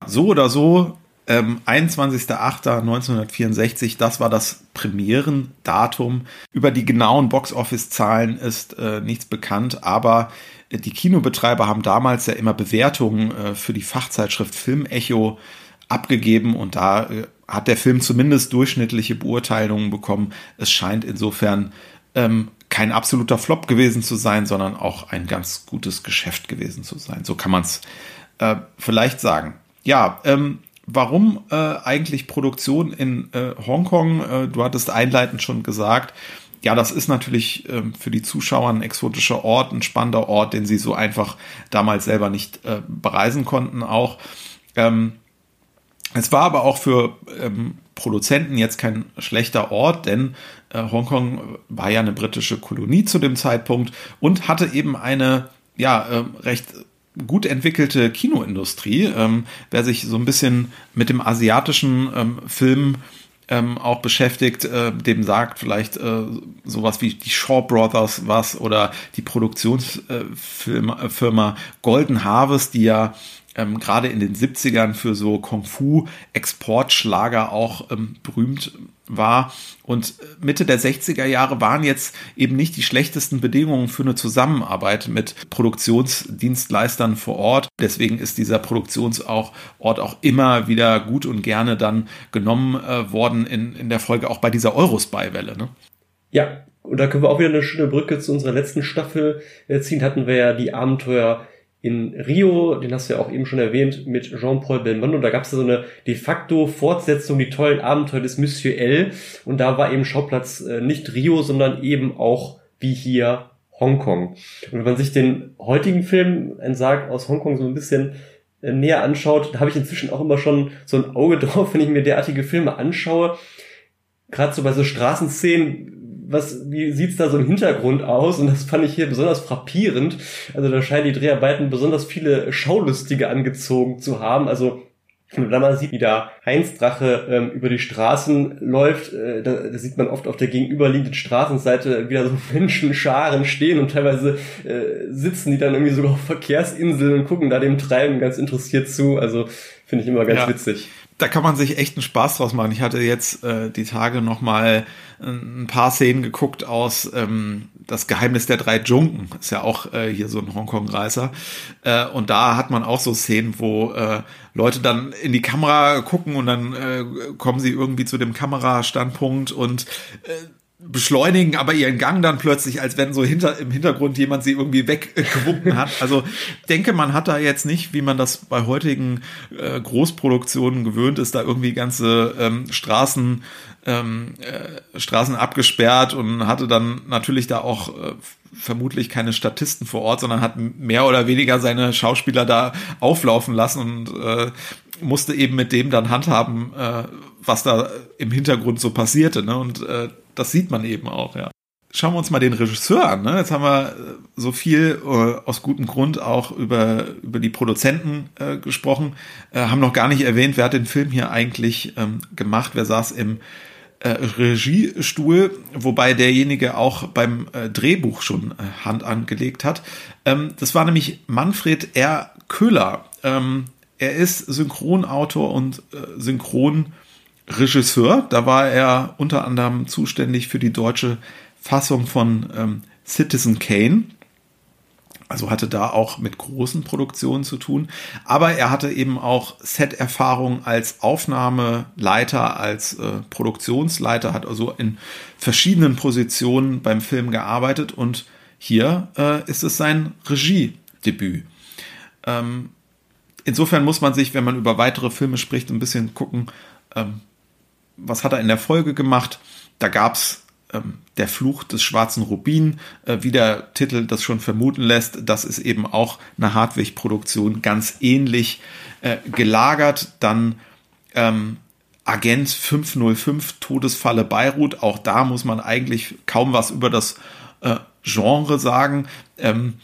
So oder so, ähm, 21.08.1964, das war das Premierendatum. Über die genauen Box-Office-Zahlen ist äh, nichts bekannt, aber die Kinobetreiber haben damals ja immer Bewertungen äh, für die Fachzeitschrift Filmecho abgegeben und da äh, hat der Film zumindest durchschnittliche Beurteilungen bekommen. Es scheint insofern ähm, kein absoluter Flop gewesen zu sein, sondern auch ein ganz gutes Geschäft gewesen zu sein. So kann man es äh, vielleicht sagen. Ja, ähm, warum äh, eigentlich Produktion in äh, Hongkong? Äh, du hattest einleitend schon gesagt, ja, das ist natürlich ähm, für die Zuschauer ein exotischer Ort, ein spannender Ort, den sie so einfach damals selber nicht äh, bereisen konnten auch. Ähm, es war aber auch für ähm, Produzenten jetzt kein schlechter Ort, denn äh, Hongkong war ja eine britische Kolonie zu dem Zeitpunkt und hatte eben eine ja äh, recht gut entwickelte Kinoindustrie. Ähm, wer sich so ein bisschen mit dem asiatischen ähm, Film ähm, auch beschäftigt, äh, dem sagt vielleicht äh, sowas wie die Shaw Brothers was oder die Produktionsfirma äh, Golden Harvest, die ja ähm, gerade in den 70ern für so Kung-Fu-Exportschlager auch ähm, berühmt war. Und Mitte der 60er Jahre waren jetzt eben nicht die schlechtesten Bedingungen für eine Zusammenarbeit mit Produktionsdienstleistern vor Ort. Deswegen ist dieser Produktionsort auch immer wieder gut und gerne dann genommen äh, worden in, in der Folge auch bei dieser Eurospy-Welle. Ne? Ja, und da können wir auch wieder eine schöne Brücke zu unserer letzten Staffel äh, ziehen. Hatten wir ja die Abenteuer in Rio, den hast du ja auch eben schon erwähnt, mit Jean-Paul Belmondo, da gab es so eine de facto Fortsetzung, die tollen Abenteuer des Monsieur L. Und da war eben Schauplatz äh, nicht Rio, sondern eben auch wie hier Hongkong. Und wenn man sich den heutigen Film, ein Sarg aus Hongkong, so ein bisschen äh, näher anschaut, da habe ich inzwischen auch immer schon so ein Auge [laughs] drauf, wenn ich mir derartige Filme anschaue. Gerade so bei so Straßenszenen, was, wie sieht's da so im Hintergrund aus? Und das fand ich hier besonders frappierend. Also da scheinen die Dreharbeiten besonders viele Schaulustige angezogen zu haben. Also wenn man mal sieht, wie da Heinz Drache ähm, über die Straßen läuft, äh, da, da sieht man oft auf der gegenüberliegenden Straßenseite wieder so [laughs] Menschenscharen stehen und teilweise äh, sitzen die dann irgendwie sogar auf Verkehrsinseln und gucken da dem Treiben ganz interessiert zu. Also finde ich immer ganz ja. witzig da kann man sich echt einen Spaß draus machen. Ich hatte jetzt äh, die Tage noch mal ein paar Szenen geguckt aus ähm, Das Geheimnis der drei Dschunken. Ist ja auch äh, hier so ein Hongkong-Reiser. Äh, und da hat man auch so Szenen, wo äh, Leute dann in die Kamera gucken und dann äh, kommen sie irgendwie zu dem Kamerastandpunkt und äh, beschleunigen aber ihren Gang dann plötzlich, als wenn so hinter, im Hintergrund jemand sie irgendwie weggewunken hat. Also denke, man hat da jetzt nicht, wie man das bei heutigen äh, Großproduktionen gewöhnt ist, da irgendwie ganze ähm, Straßen, ähm, äh, Straßen abgesperrt und hatte dann natürlich da auch äh, vermutlich keine Statisten vor Ort, sondern hat mehr oder weniger seine Schauspieler da auflaufen lassen und äh, musste eben mit dem dann handhaben, äh, was da im Hintergrund so passierte. Ne? Und äh, das sieht man eben auch, ja. Schauen wir uns mal den Regisseur an. Ne? Jetzt haben wir äh, so viel äh, aus gutem Grund auch über, über die Produzenten äh, gesprochen, äh, haben noch gar nicht erwähnt, wer hat den Film hier eigentlich ähm, gemacht, wer saß im äh, Regiestuhl, wobei derjenige auch beim äh, Drehbuch schon Hand angelegt hat. Ähm, das war nämlich Manfred R. Köhler. Ähm, er ist Synchronautor und Synchron Regisseur. Da war er unter anderem zuständig für die deutsche Fassung von ähm, Citizen Kane. Also hatte da auch mit großen Produktionen zu tun. Aber er hatte eben auch Set-Erfahrung als Aufnahmeleiter, als äh, Produktionsleiter, hat also in verschiedenen Positionen beim Film gearbeitet und hier äh, ist es sein Regiedebüt. Ähm, insofern muss man sich, wenn man über weitere Filme spricht, ein bisschen gucken, ähm, was hat er in der Folge gemacht. Da gab's ähm, Der Fluch des schwarzen Rubin, äh, wie der Titel das schon vermuten lässt. Das ist eben auch eine Hartwig-Produktion, ganz ähnlich äh, gelagert. Dann ähm, Agent 505, Todesfalle Beirut. Auch da muss man eigentlich kaum was über das äh, Genre sagen, ähm,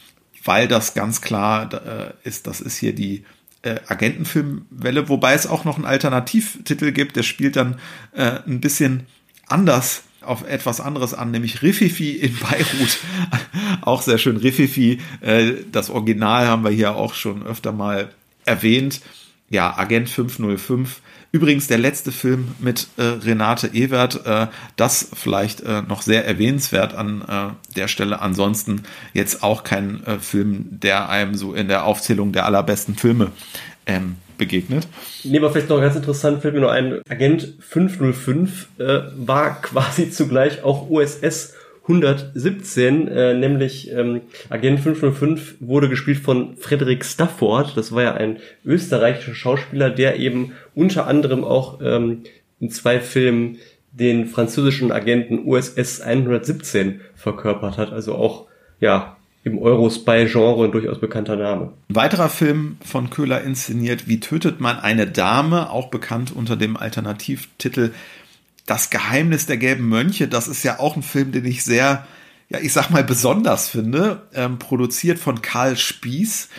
weil das ganz klar äh, ist, das ist hier die äh, Agentenfilmwelle, wobei es auch noch einen Alternativtitel gibt, der spielt dann äh, ein bisschen anders auf etwas anderes an, nämlich Riffifi in Beirut. [laughs] auch sehr schön Riffifi. Äh, das Original haben wir hier auch schon öfter mal erwähnt. Ja, Agent 505 Übrigens der letzte Film mit äh, Renate Ewert, äh, das vielleicht äh, noch sehr erwähnenswert an äh, der Stelle. Ansonsten jetzt auch kein äh, Film, der einem so in der Aufzählung der allerbesten Filme ähm, begegnet. Nee, aber vielleicht noch ganz interessant, fällt mir nur ein, Agent 505 äh, war [laughs] quasi zugleich auch USS 117, äh, nämlich ähm, Agent 505 wurde gespielt von Frederick Stafford. Das war ja ein österreichischer Schauspieler, der eben unter anderem auch ähm, in zwei Filmen den französischen Agenten USS 117 verkörpert hat. Also auch ja im Eurospy-Genre ein durchaus bekannter Name. Ein weiterer Film von Köhler inszeniert, Wie tötet man eine Dame, auch bekannt unter dem Alternativtitel das Geheimnis der gelben Mönche, das ist ja auch ein Film, den ich sehr, ja, ich sag mal, besonders finde. Ähm, produziert von Karl Spieß.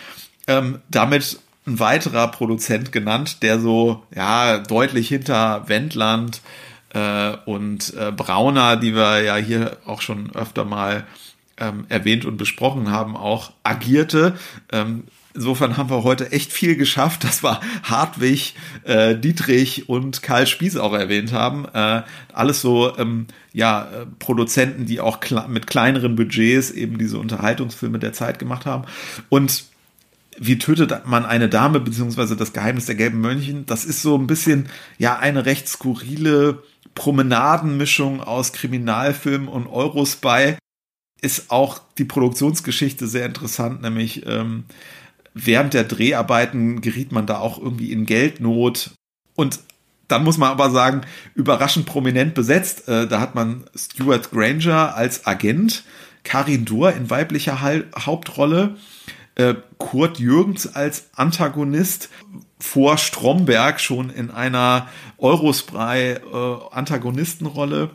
Ähm, damit ein weiterer Produzent genannt, der so, ja, deutlich hinter Wendland äh, und äh, Brauner, die wir ja hier auch schon öfter mal ähm, erwähnt und besprochen haben, auch agierte. Ähm, Insofern haben wir heute echt viel geschafft, dass wir Hartwig, äh, Dietrich und Karl Spieß auch erwähnt haben. Äh, alles so ähm, ja äh, Produzenten, die auch mit kleineren Budgets eben diese Unterhaltungsfilme der Zeit gemacht haben. Und wie tötet man eine Dame, beziehungsweise das Geheimnis der gelben Mönchen? Das ist so ein bisschen ja eine recht skurrile Promenadenmischung aus Kriminalfilm und Eurospy. Ist auch die Produktionsgeschichte sehr interessant, nämlich ähm, während der Dreharbeiten geriet man da auch irgendwie in Geldnot. Und dann muss man aber sagen, überraschend prominent besetzt. Äh, da hat man Stuart Granger als Agent, Karin Dur in weiblicher Hauptrolle, äh, Kurt Jürgens als Antagonist, vor Stromberg schon in einer Eurospray-Antagonistenrolle. Äh,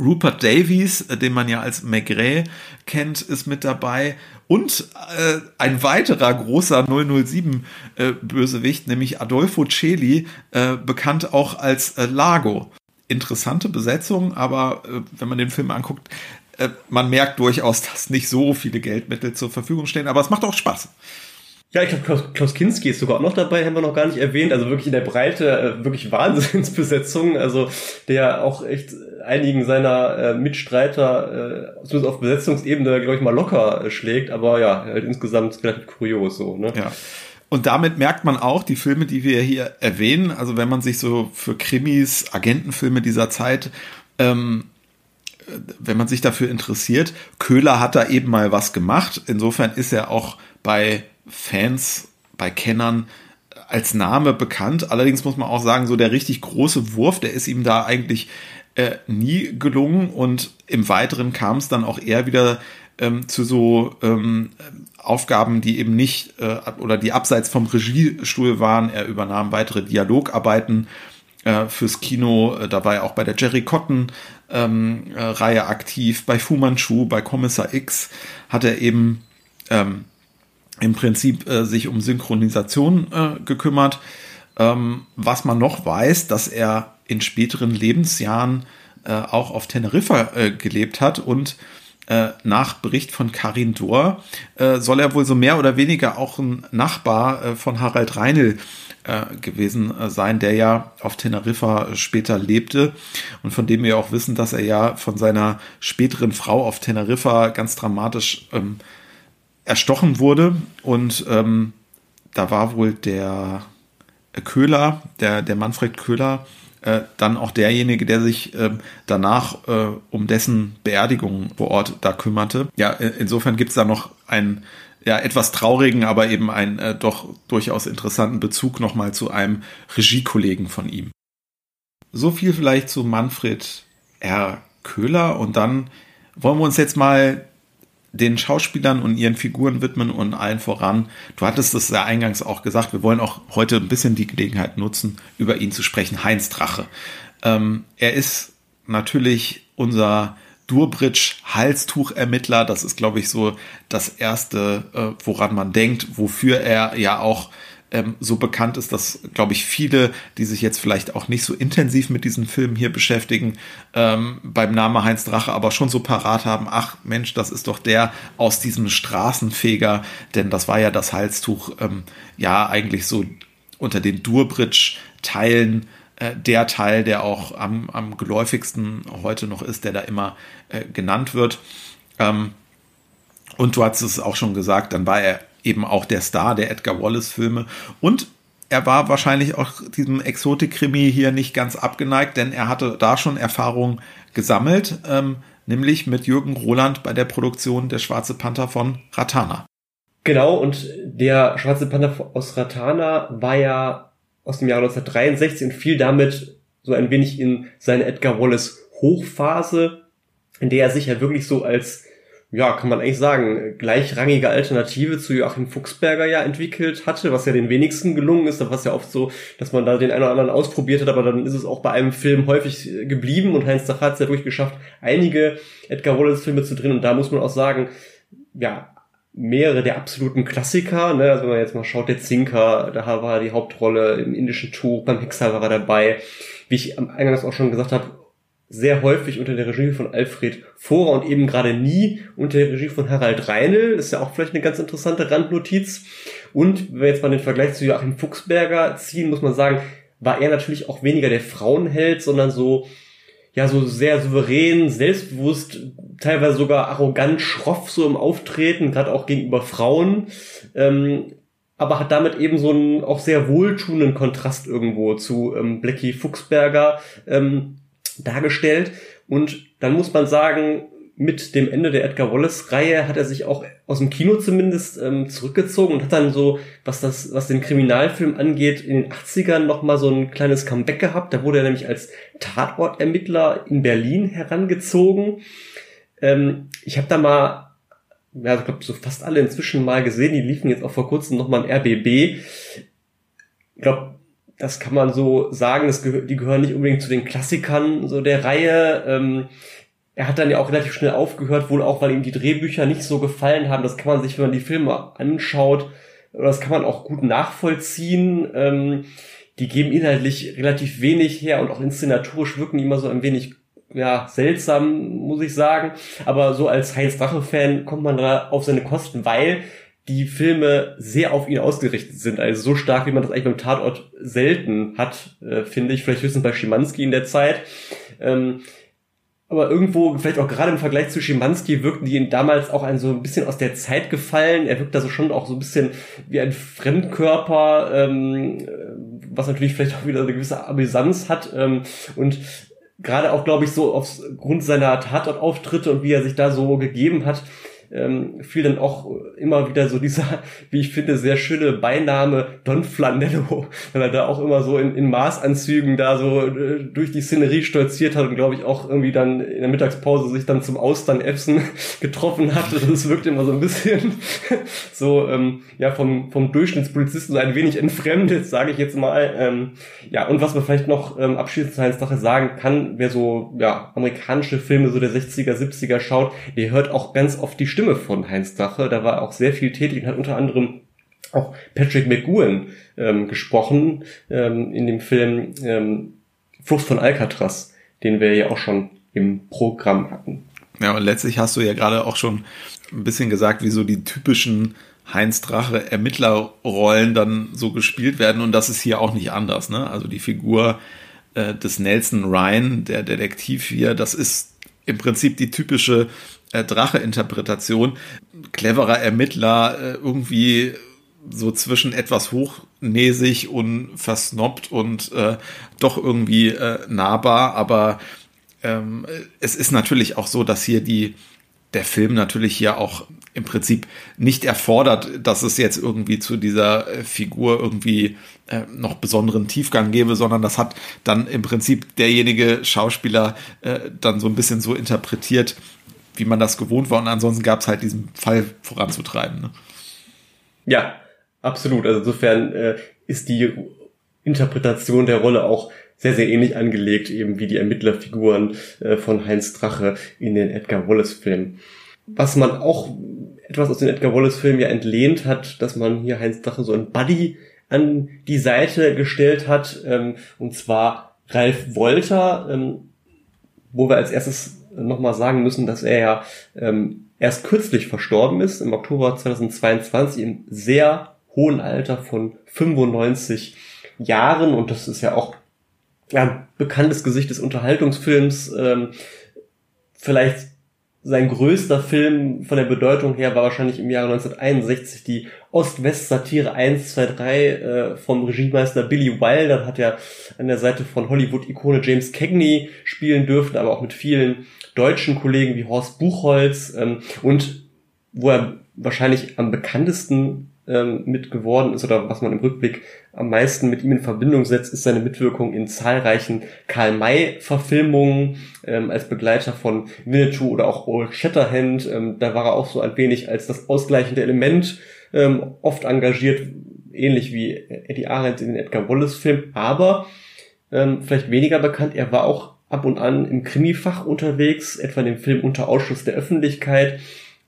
Rupert Davies, den man ja als Maigret kennt, ist mit dabei. Und äh, ein weiterer großer 007 äh, Bösewicht, nämlich Adolfo Celi, äh, bekannt auch als äh, Lago. Interessante Besetzung, aber äh, wenn man den Film anguckt, äh, man merkt durchaus, [laughs] dass nicht so viele Geldmittel zur Verfügung stehen, aber es macht auch Spaß. Ja, ich glaube, Klaus, Klaus Kinski ist sogar auch noch dabei, haben wir noch gar nicht erwähnt. Also wirklich in der Breite, äh, wirklich Wahnsinnsbesetzung. Also der auch echt einigen seiner äh, Mitstreiter, äh, zumindest auf Besetzungsebene, glaube ich, mal locker äh, schlägt. Aber ja, halt insgesamt relativ kurios so. Ne? Ja. Und damit merkt man auch, die Filme, die wir hier erwähnen, also wenn man sich so für Krimis, Agentenfilme dieser Zeit ähm, wenn man sich dafür interessiert, Köhler hat da eben mal was gemacht. Insofern ist er auch bei Fans, bei Kennern als Name bekannt. Allerdings muss man auch sagen, so der richtig große Wurf, der ist ihm da eigentlich äh, nie gelungen und im Weiteren kam es dann auch eher wieder ähm, zu so ähm, Aufgaben, die eben nicht äh, oder die abseits vom Regiestuhl waren. Er übernahm weitere Dialogarbeiten äh, fürs Kino, äh, dabei auch bei der Jerry Cotton ähm, äh, Reihe aktiv, bei Fu Manchu, bei Kommissar X hat er eben ähm, im Prinzip äh, sich um Synchronisation äh, gekümmert. Ähm, was man noch weiß, dass er in späteren Lebensjahren äh, auch auf Teneriffa äh, gelebt hat. Und äh, nach Bericht von Karin Dohr äh, soll er wohl so mehr oder weniger auch ein Nachbar äh, von Harald Reinl äh, gewesen sein, der ja auf Teneriffa später lebte. Und von dem wir auch wissen, dass er ja von seiner späteren Frau auf Teneriffa ganz dramatisch ähm, erstochen wurde. Und ähm, da war wohl der Köhler, der, der Manfred Köhler, äh, dann auch derjenige, der sich äh, danach äh, um dessen Beerdigung vor Ort da kümmerte. Ja, insofern gibt's da noch einen ja, etwas traurigen, aber eben einen äh, doch durchaus interessanten Bezug nochmal zu einem Regiekollegen von ihm. So viel vielleicht zu Manfred R. Köhler und dann wollen wir uns jetzt mal den Schauspielern und ihren Figuren widmen und allen voran. Du hattest es ja eingangs auch gesagt, wir wollen auch heute ein bisschen die Gelegenheit nutzen, über ihn zu sprechen. Heinz Drache. Ähm, er ist natürlich unser Durbridge-Halstuchermittler. Das ist, glaube ich, so das Erste, äh, woran man denkt, wofür er ja auch ähm, so bekannt ist, dass, glaube ich, viele, die sich jetzt vielleicht auch nicht so intensiv mit diesen Filmen hier beschäftigen, ähm, beim Namen Heinz Drache aber schon so parat haben, ach Mensch, das ist doch der aus diesem Straßenfeger, denn das war ja das Halstuch, ähm, ja, eigentlich so unter den Durbridge-Teilen äh, der Teil, der auch am, am geläufigsten heute noch ist, der da immer äh, genannt wird. Ähm, und du hast es auch schon gesagt, dann war er eben auch der Star der Edgar Wallace-Filme. Und er war wahrscheinlich auch diesem Exotik-Krimi hier nicht ganz abgeneigt, denn er hatte da schon Erfahrung gesammelt, ähm, nämlich mit Jürgen Roland bei der Produktion Der Schwarze Panther von Ratana. Genau, und der Schwarze Panther aus Ratana war ja aus dem Jahr 1963 und fiel damit so ein wenig in seine Edgar Wallace Hochphase, in der er sich ja wirklich so als ja, kann man eigentlich sagen, gleichrangige Alternative zu Joachim Fuchsberger ja entwickelt hatte, was ja den wenigsten gelungen ist. Da war es ja oft so, dass man da den einen oder anderen ausprobiert hat, aber dann ist es auch bei einem Film häufig geblieben und Heinz Zach hat es ja durchgeschafft, einige Edgar Wallace Filme zu drehen und da muss man auch sagen, ja, mehrere der absoluten Klassiker, ne, also wenn man jetzt mal schaut, der Zinker, da war die Hauptrolle im indischen Tuch, beim Hexer war er dabei, wie ich am Eingangs auch schon gesagt habe, sehr häufig unter der Regie von Alfred Vorer und eben gerade nie unter der Regie von Harald Reinl. Das ist ja auch vielleicht eine ganz interessante Randnotiz. Und wenn wir jetzt mal den Vergleich zu Joachim Fuchsberger ziehen, muss man sagen, war er natürlich auch weniger der Frauenheld, sondern so, ja, so sehr souverän, selbstbewusst, teilweise sogar arrogant, schroff so im Auftreten, gerade auch gegenüber Frauen. Ähm, aber hat damit eben so einen auch sehr wohltuenden Kontrast irgendwo zu ähm, Blackie Fuchsberger. Ähm, dargestellt. Und dann muss man sagen, mit dem Ende der Edgar Wallace-Reihe hat er sich auch aus dem Kino zumindest ähm, zurückgezogen und hat dann so, was das, was den Kriminalfilm angeht, in den 80ern nochmal so ein kleines Comeback gehabt. Da wurde er nämlich als Tatortermittler in Berlin herangezogen. Ähm, ich habe da mal, ja, ich glaube, so fast alle inzwischen mal gesehen, die liefen jetzt auch vor kurzem nochmal im RBB. Ich glaube, das kann man so sagen, das gehör, die gehören nicht unbedingt zu den Klassikern so der Reihe. Ähm, er hat dann ja auch relativ schnell aufgehört, wohl auch, weil ihm die Drehbücher nicht so gefallen haben. Das kann man sich, wenn man die Filme anschaut, das kann man auch gut nachvollziehen. Ähm, die geben inhaltlich relativ wenig her und auch inszenatorisch wirken die immer so ein wenig ja, seltsam, muss ich sagen. Aber so als Heinz Drache-Fan kommt man da auf seine Kosten, weil die Filme sehr auf ihn ausgerichtet sind. Also so stark, wie man das eigentlich beim Tatort selten hat, äh, finde ich. Vielleicht höchstens bei Schimanski in der Zeit. Ähm, aber irgendwo, vielleicht auch gerade im Vergleich zu Schimanski, wirkten die ihn damals auch ein so ein bisschen aus der Zeit gefallen. Er wirkt da so schon auch so ein bisschen wie ein Fremdkörper, ähm, was natürlich vielleicht auch wieder eine gewisse Amüsanz hat. Ähm, und gerade auch, glaube ich, so aufgrund seiner Tatortauftritte und wie er sich da so gegeben hat, ähm, fiel dann auch immer wieder so dieser, wie ich finde, sehr schöne Beiname Don Flanello, [laughs] weil er da auch immer so in, in Maßanzügen da so äh, durch die Szenerie stolziert hat und glaube ich auch irgendwie dann in der Mittagspause sich dann zum Austern-Epsen [laughs] getroffen hat. Also das wirkt immer so ein bisschen [laughs] so ähm, ja vom, vom Durchschnittspolizisten so ein wenig entfremdet, sage ich jetzt mal. Ähm, ja, und was man vielleicht noch ähm, abschließend zu Heinz Sache sagen kann, wer so ja amerikanische Filme so der 60er, 70er schaut, der hört auch ganz oft die Stimme Stimme von Heinz Drache. Da war auch sehr viel tätig und hat unter anderem auch Patrick McGowan ähm, gesprochen ähm, in dem Film ähm, Flucht von Alcatraz, den wir ja auch schon im Programm hatten. Ja, und letztlich hast du ja gerade auch schon ein bisschen gesagt, wie so die typischen Heinz Drache Ermittlerrollen dann so gespielt werden und das ist hier auch nicht anders. Ne? Also die Figur äh, des Nelson Ryan, der Detektiv hier, das ist im Prinzip die typische äh, Drache-Interpretation. Cleverer Ermittler, äh, irgendwie so zwischen etwas hochnäsig und versnobbt und äh, doch irgendwie äh, nahbar, aber ähm, es ist natürlich auch so, dass hier die der Film natürlich hier auch im Prinzip nicht erfordert, dass es jetzt irgendwie zu dieser äh, Figur irgendwie äh, noch besonderen Tiefgang gäbe, sondern das hat dann im Prinzip derjenige Schauspieler äh, dann so ein bisschen so interpretiert, wie man das gewohnt war. Und ansonsten gab es halt diesen Fall voranzutreiben. Ne? Ja, absolut. Also insofern äh, ist die Interpretation der Rolle auch sehr, sehr ähnlich angelegt, eben wie die Ermittlerfiguren äh, von Heinz Drache in den Edgar Wallace-Filmen. Was man auch etwas aus den Edgar Wallace-Filmen ja entlehnt hat, dass man hier Heinz Drache so ein Buddy an die Seite gestellt hat, ähm, und zwar Ralf Wolter, ähm, wo wir als erstes nochmal sagen müssen, dass er ja ähm, erst kürzlich verstorben ist, im Oktober 2022, im sehr hohen Alter von 95 Jahren. Und das ist ja auch ja, bekanntes Gesicht des Unterhaltungsfilms. Ähm, vielleicht sein größter Film von der Bedeutung her war wahrscheinlich im Jahre 1961 die Ost-West-Satire 1, 2, 3 äh, vom Regiemeister Billy Wilder. Hat er an der Seite von Hollywood-Ikone James Cagney spielen dürfen, aber auch mit vielen deutschen Kollegen wie Horst Buchholz ähm, und wo er wahrscheinlich am bekanntesten ähm, mit geworden ist oder was man im Rückblick am meisten mit ihm in Verbindung setzt, ist seine Mitwirkung in zahlreichen Karl-May-Verfilmungen ähm, als Begleiter von Winnetou oder auch Old Shatterhand. Ähm, da war er auch so ein wenig als das ausgleichende Element ähm, oft engagiert, ähnlich wie Eddie Arendt in den Edgar Wallace-Film, aber ähm, vielleicht weniger bekannt, er war auch ab und an im Krimifach unterwegs, etwa in dem Film Unter Ausschuss der Öffentlichkeit,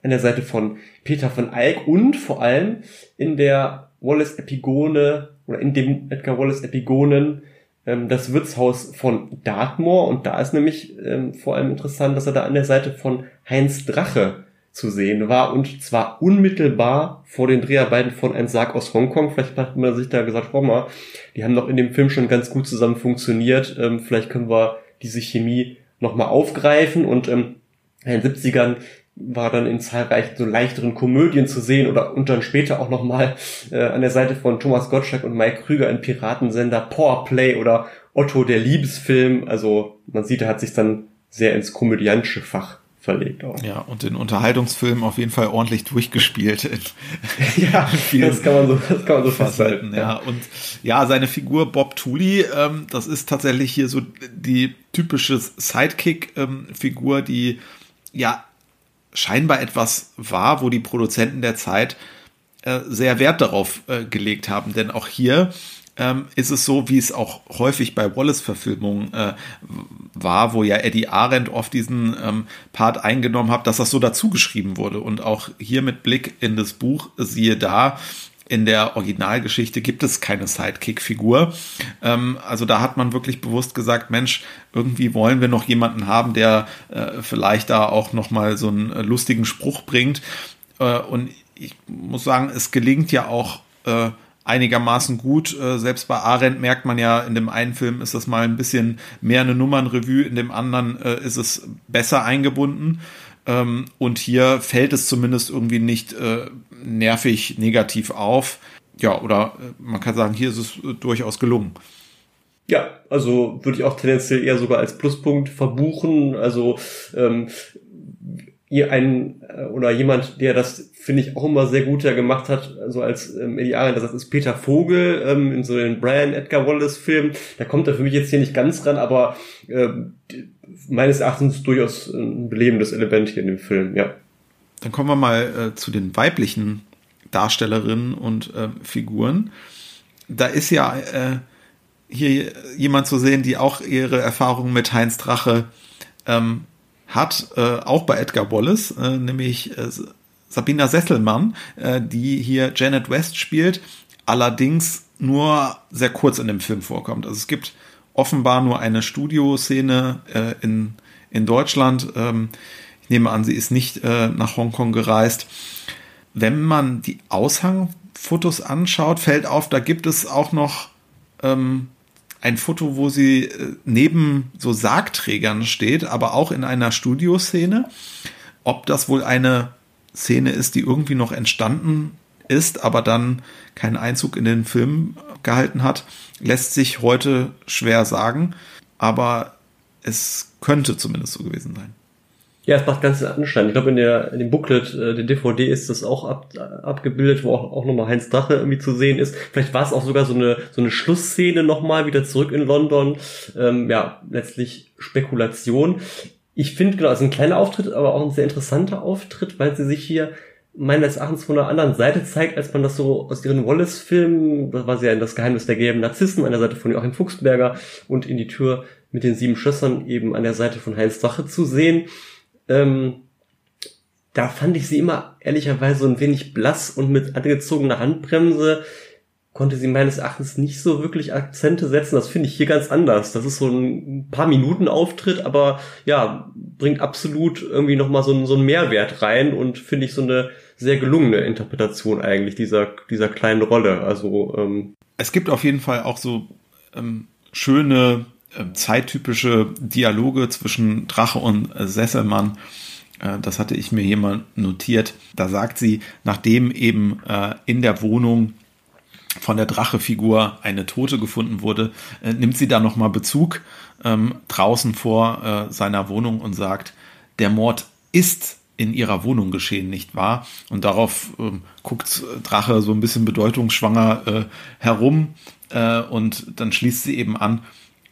an der Seite von Peter von Eyck und vor allem in der Wallace-Epigone oder in dem Edgar Wallace-Epigonen ähm, das Wirtshaus von Dartmoor. Und da ist nämlich ähm, vor allem interessant, dass er da an der Seite von Heinz Drache zu sehen war und zwar unmittelbar vor den Dreharbeiten von Ein Sarg aus Hongkong. Vielleicht hat man sich da gesagt, oh mal, die haben doch in dem Film schon ganz gut zusammen funktioniert. Ähm, vielleicht können wir diese Chemie nochmal aufgreifen und ähm, in den 70ern war dann in zahlreichen so leichteren Komödien zu sehen oder und dann später auch nochmal äh, an der Seite von Thomas Gottschalk und Mike Krüger in Piratensender Powerplay oder Otto der Liebesfilm. Also man sieht, er hat sich dann sehr ins komödiantische Fach verlegt auch. Ja, und den Unterhaltungsfilm auf jeden Fall ordentlich durchgespielt. [laughs] ja, das kann man so, das kann man so festhalten. Ja. ja, und ja, seine Figur Bob Tooley, ähm, das ist tatsächlich hier so die typische Sidekick-Figur, ähm, die ja scheinbar etwas war, wo die Produzenten der Zeit äh, sehr Wert darauf äh, gelegt haben. Denn auch hier ähm, ist es so, wie es auch häufig bei Wallace-Verfilmungen äh, war, wo ja Eddie Arendt oft diesen ähm, Part eingenommen hat, dass das so dazugeschrieben wurde. Und auch hier mit Blick in das Buch, siehe da, in der Originalgeschichte gibt es keine Sidekick-Figur. Ähm, also da hat man wirklich bewusst gesagt, Mensch, irgendwie wollen wir noch jemanden haben, der äh, vielleicht da auch noch mal so einen äh, lustigen Spruch bringt. Äh, und ich muss sagen, es gelingt ja auch äh, einigermaßen gut. Äh, selbst bei Arendt merkt man ja, in dem einen Film ist das mal ein bisschen mehr eine Nummernrevue, in dem anderen äh, ist es besser eingebunden. Ähm, und hier fällt es zumindest irgendwie nicht äh, nervig negativ auf. Ja, oder äh, man kann sagen, hier ist es äh, durchaus gelungen. Ja, also würde ich auch tendenziell eher sogar als Pluspunkt verbuchen. Also ähm, ihr ein äh, oder jemand, der das finde ich auch immer sehr gut ja gemacht hat, so als ähm, Ideal, das ist Peter Vogel ähm, in so den Brian Edgar Wallace Film. Da kommt er für mich jetzt hier nicht ganz ran, aber ähm, meines Erachtens durchaus ein belebendes Element hier in dem Film, ja. Dann kommen wir mal äh, zu den weiblichen Darstellerinnen und äh, Figuren. Da ist ja äh, hier jemand zu sehen, die auch ihre Erfahrungen mit Heinz Drache ähm, hat, äh, auch bei Edgar Wallace, äh, nämlich äh, Sabina Sesselmann, äh, die hier Janet West spielt, allerdings nur sehr kurz in dem Film vorkommt. Also es gibt offenbar nur eine Studioszene äh, in, in Deutschland. Ähm, ich nehme an, sie ist nicht äh, nach Hongkong gereist. Wenn man die Aushangfotos anschaut, fällt auf, da gibt es auch noch ähm, ein Foto, wo sie äh, neben so Sargträgern steht, aber auch in einer Studioszene. Ob das wohl eine Szene ist, die irgendwie noch entstanden ist, aber dann keinen Einzug in den Film gehalten hat, lässt sich heute schwer sagen, aber es könnte zumindest so gewesen sein. Ja, es macht ganz Anschein. Ich glaube, in, der, in dem Booklet, äh, der DVD ist das auch ab, abgebildet, wo auch, auch nochmal Heinz Drache irgendwie zu sehen ist. Vielleicht war es auch sogar so eine, so eine Schlussszene nochmal wieder zurück in London. Ähm, ja, letztlich Spekulation. Ich finde, genau, es ist ein kleiner Auftritt, aber auch ein sehr interessanter Auftritt, weil sie sich hier meines Erachtens von einer anderen Seite zeigt, als man das so aus ihren Wallace-Filmen, das war sie ja in Das Geheimnis der gelben Narzissen, an der Seite von Joachim Fuchsberger und in die Tür mit den sieben Schlössern eben an der Seite von Heinz Drache zu sehen. Ähm, da fand ich sie immer ehrlicherweise so ein wenig blass und mit angezogener Handbremse konnte sie meines Erachtens nicht so wirklich Akzente setzen. Das finde ich hier ganz anders. Das ist so ein paar Minuten Auftritt, aber ja, bringt absolut irgendwie nochmal so, so einen Mehrwert rein und finde ich so eine sehr gelungene Interpretation eigentlich dieser, dieser kleinen Rolle. Also, ähm es gibt auf jeden Fall auch so ähm, schöne zeittypische Dialoge zwischen Drache und äh, Sesselmann. Äh, das hatte ich mir hier mal notiert. Da sagt sie, nachdem eben äh, in der Wohnung von der Drache-Figur eine Tote gefunden wurde, nimmt sie da nochmal Bezug ähm, draußen vor seiner Wohnung und sagt, der Mord ist in ihrer Wohnung geschehen, nicht wahr? Und darauf ähm, guckt Drache so ein bisschen bedeutungsschwanger herum und dann schließt sie eben an,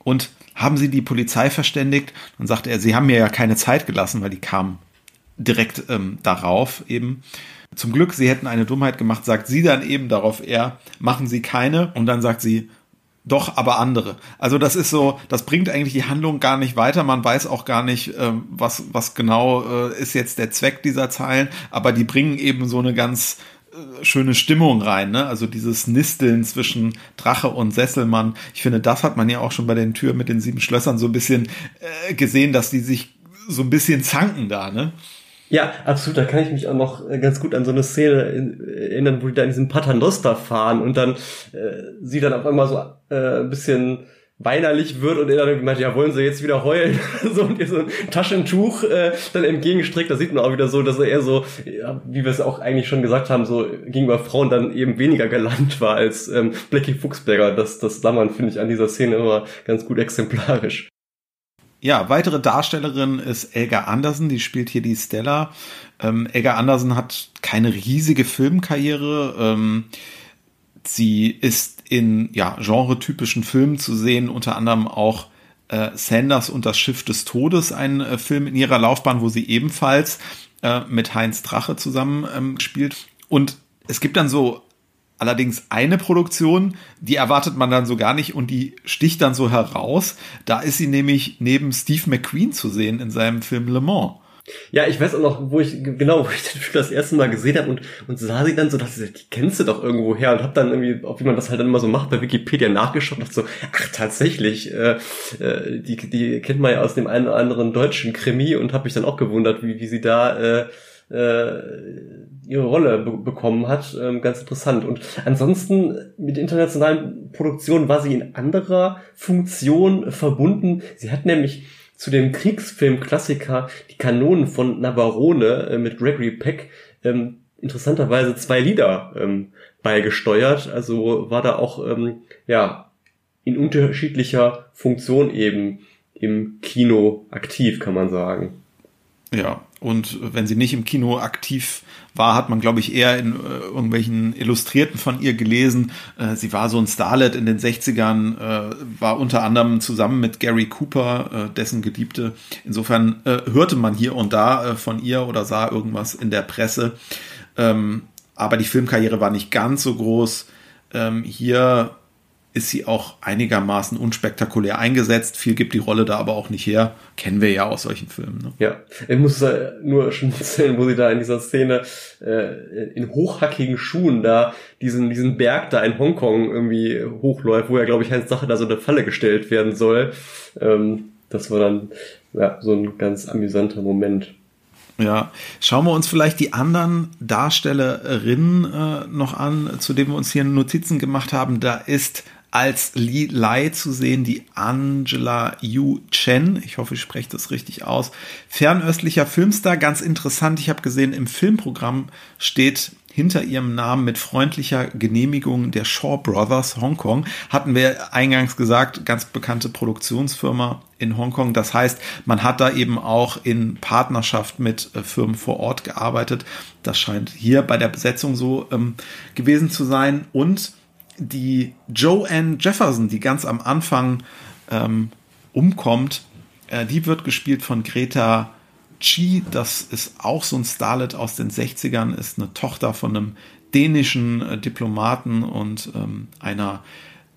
und haben Sie die Polizei verständigt? Dann sagte er, Sie haben mir ja keine Zeit gelassen, weil die kamen direkt ähm, darauf eben. Zum Glück, Sie hätten eine Dummheit gemacht, sagt sie dann eben darauf er, machen Sie keine. Und dann sagt sie, doch, aber andere. Also das ist so, das bringt eigentlich die Handlung gar nicht weiter. Man weiß auch gar nicht, ähm, was, was genau äh, ist jetzt der Zweck dieser Zeilen, aber die bringen eben so eine ganz schöne Stimmung rein, ne? Also dieses Nisteln zwischen Drache und Sesselmann. Ich finde, das hat man ja auch schon bei den Türen mit den sieben Schlössern so ein bisschen äh, gesehen, dass die sich so ein bisschen zanken da, ne? Ja, absolut. Da kann ich mich auch noch äh, ganz gut an so eine Szene erinnern, wo die da in diesem Paternoster fahren und dann äh, sie dann auf einmal so äh, ein bisschen weinerlich wird und er dann gemeint, ja, wollen sie jetzt wieder heulen? [laughs] so und ihr so ein Taschentuch äh, dann entgegenstreckt, da sieht man auch wieder so, dass er eher so, ja, wie wir es auch eigentlich schon gesagt haben, so gegenüber Frauen dann eben weniger galant war als ähm, Blackie Fuchsberger. Das, das Lammern finde ich an dieser Szene immer ganz gut exemplarisch. Ja, weitere Darstellerin ist Elga Andersen, die spielt hier die Stella. Ähm, Elga Andersen hat keine riesige Filmkarriere. Ähm, sie ist in ja, genretypischen Filmen zu sehen, unter anderem auch äh, Sanders und das Schiff des Todes, ein äh, Film in ihrer Laufbahn, wo sie ebenfalls äh, mit Heinz Drache zusammen ähm, spielt. Und es gibt dann so allerdings eine Produktion, die erwartet man dann so gar nicht und die sticht dann so heraus. Da ist sie nämlich neben Steve McQueen zu sehen in seinem Film Le Mans. Ja, ich weiß auch noch, wo ich, genau, wo ich den Film das erste Mal gesehen habe und, und sah sie dann so, dass ich, die kennst du doch irgendwo her und hab dann irgendwie, auch wie man das halt dann immer so macht, bei Wikipedia nachgeschaut und dachte so, ach, tatsächlich, äh, äh, die, die kennt man ja aus dem einen oder anderen deutschen Krimi und hab mich dann auch gewundert, wie, wie sie da, äh, äh, ihre Rolle be bekommen hat. Ähm, ganz interessant. Und ansonsten mit internationalen Produktionen war sie in anderer Funktion verbunden. Sie hat nämlich zu dem Kriegsfilm-Klassiker Die Kanonen von Navarone äh, mit Gregory Peck ähm, interessanterweise zwei Lieder ähm, beigesteuert. Also war da auch ähm, ja in unterschiedlicher Funktion eben im Kino aktiv, kann man sagen. Ja, und wenn sie nicht im Kino aktiv war, hat man, glaube ich, eher in äh, irgendwelchen Illustrierten von ihr gelesen. Äh, sie war so ein Starlet in den 60ern, äh, war unter anderem zusammen mit Gary Cooper, äh, dessen Geliebte. Insofern äh, hörte man hier und da äh, von ihr oder sah irgendwas in der Presse. Ähm, aber die Filmkarriere war nicht ganz so groß. Ähm, hier ist sie auch einigermaßen unspektakulär eingesetzt. Viel gibt die Rolle da aber auch nicht her. Kennen wir ja aus solchen Filmen. Ne? Ja, ich muss nur schon erzählen, wo sie da in dieser Szene äh, in hochhackigen Schuhen da diesen, diesen Berg da in Hongkong irgendwie hochläuft, wo ja, glaube ich, Heinz Sache da so eine Falle gestellt werden soll. Ähm, das war dann ja, so ein ganz amüsanter Moment. Ja, schauen wir uns vielleicht die anderen Darstellerinnen äh, noch an, zu denen wir uns hier Notizen gemacht haben. Da ist als Li Lai zu sehen, die Angela Yu Chen. Ich hoffe, ich spreche das richtig aus. Fernöstlicher Filmstar, ganz interessant. Ich habe gesehen, im Filmprogramm steht hinter ihrem Namen mit freundlicher Genehmigung der Shaw Brothers Hongkong. Hatten wir eingangs gesagt, ganz bekannte Produktionsfirma in Hongkong. Das heißt, man hat da eben auch in Partnerschaft mit äh, Firmen vor Ort gearbeitet. Das scheint hier bei der Besetzung so ähm, gewesen zu sein. Und die Joanne Jefferson, die ganz am Anfang ähm, umkommt, äh, die wird gespielt von Greta Chi. Das ist auch so ein Starlet aus den 60ern, ist eine Tochter von einem dänischen äh, Diplomaten und ähm, einer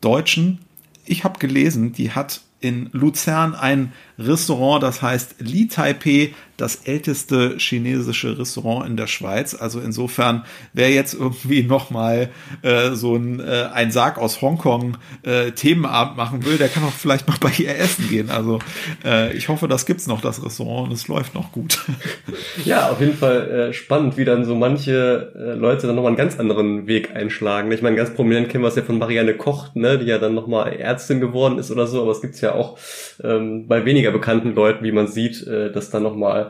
Deutschen. Ich habe gelesen, die hat in Luzern ein Restaurant, das heißt Li Taipei, das älteste chinesische Restaurant in der Schweiz. Also insofern, wer jetzt irgendwie nochmal äh, so ein, äh, ein Sarg aus Hongkong äh, Themenabend machen will, der kann auch vielleicht mal bei ihr essen gehen. Also äh, ich hoffe, das gibt's noch, das Restaurant, und es läuft noch gut. [laughs] Ja, auf jeden Fall äh, spannend, wie dann so manche äh, Leute dann nochmal einen ganz anderen Weg einschlagen. Ich meine, ganz prominent kennen wir es ja von Marianne Koch, ne, die ja dann nochmal Ärztin geworden ist oder so, aber es gibt's ja auch ähm, bei weniger bekannten Leuten, wie man sieht, äh, dass dann nochmal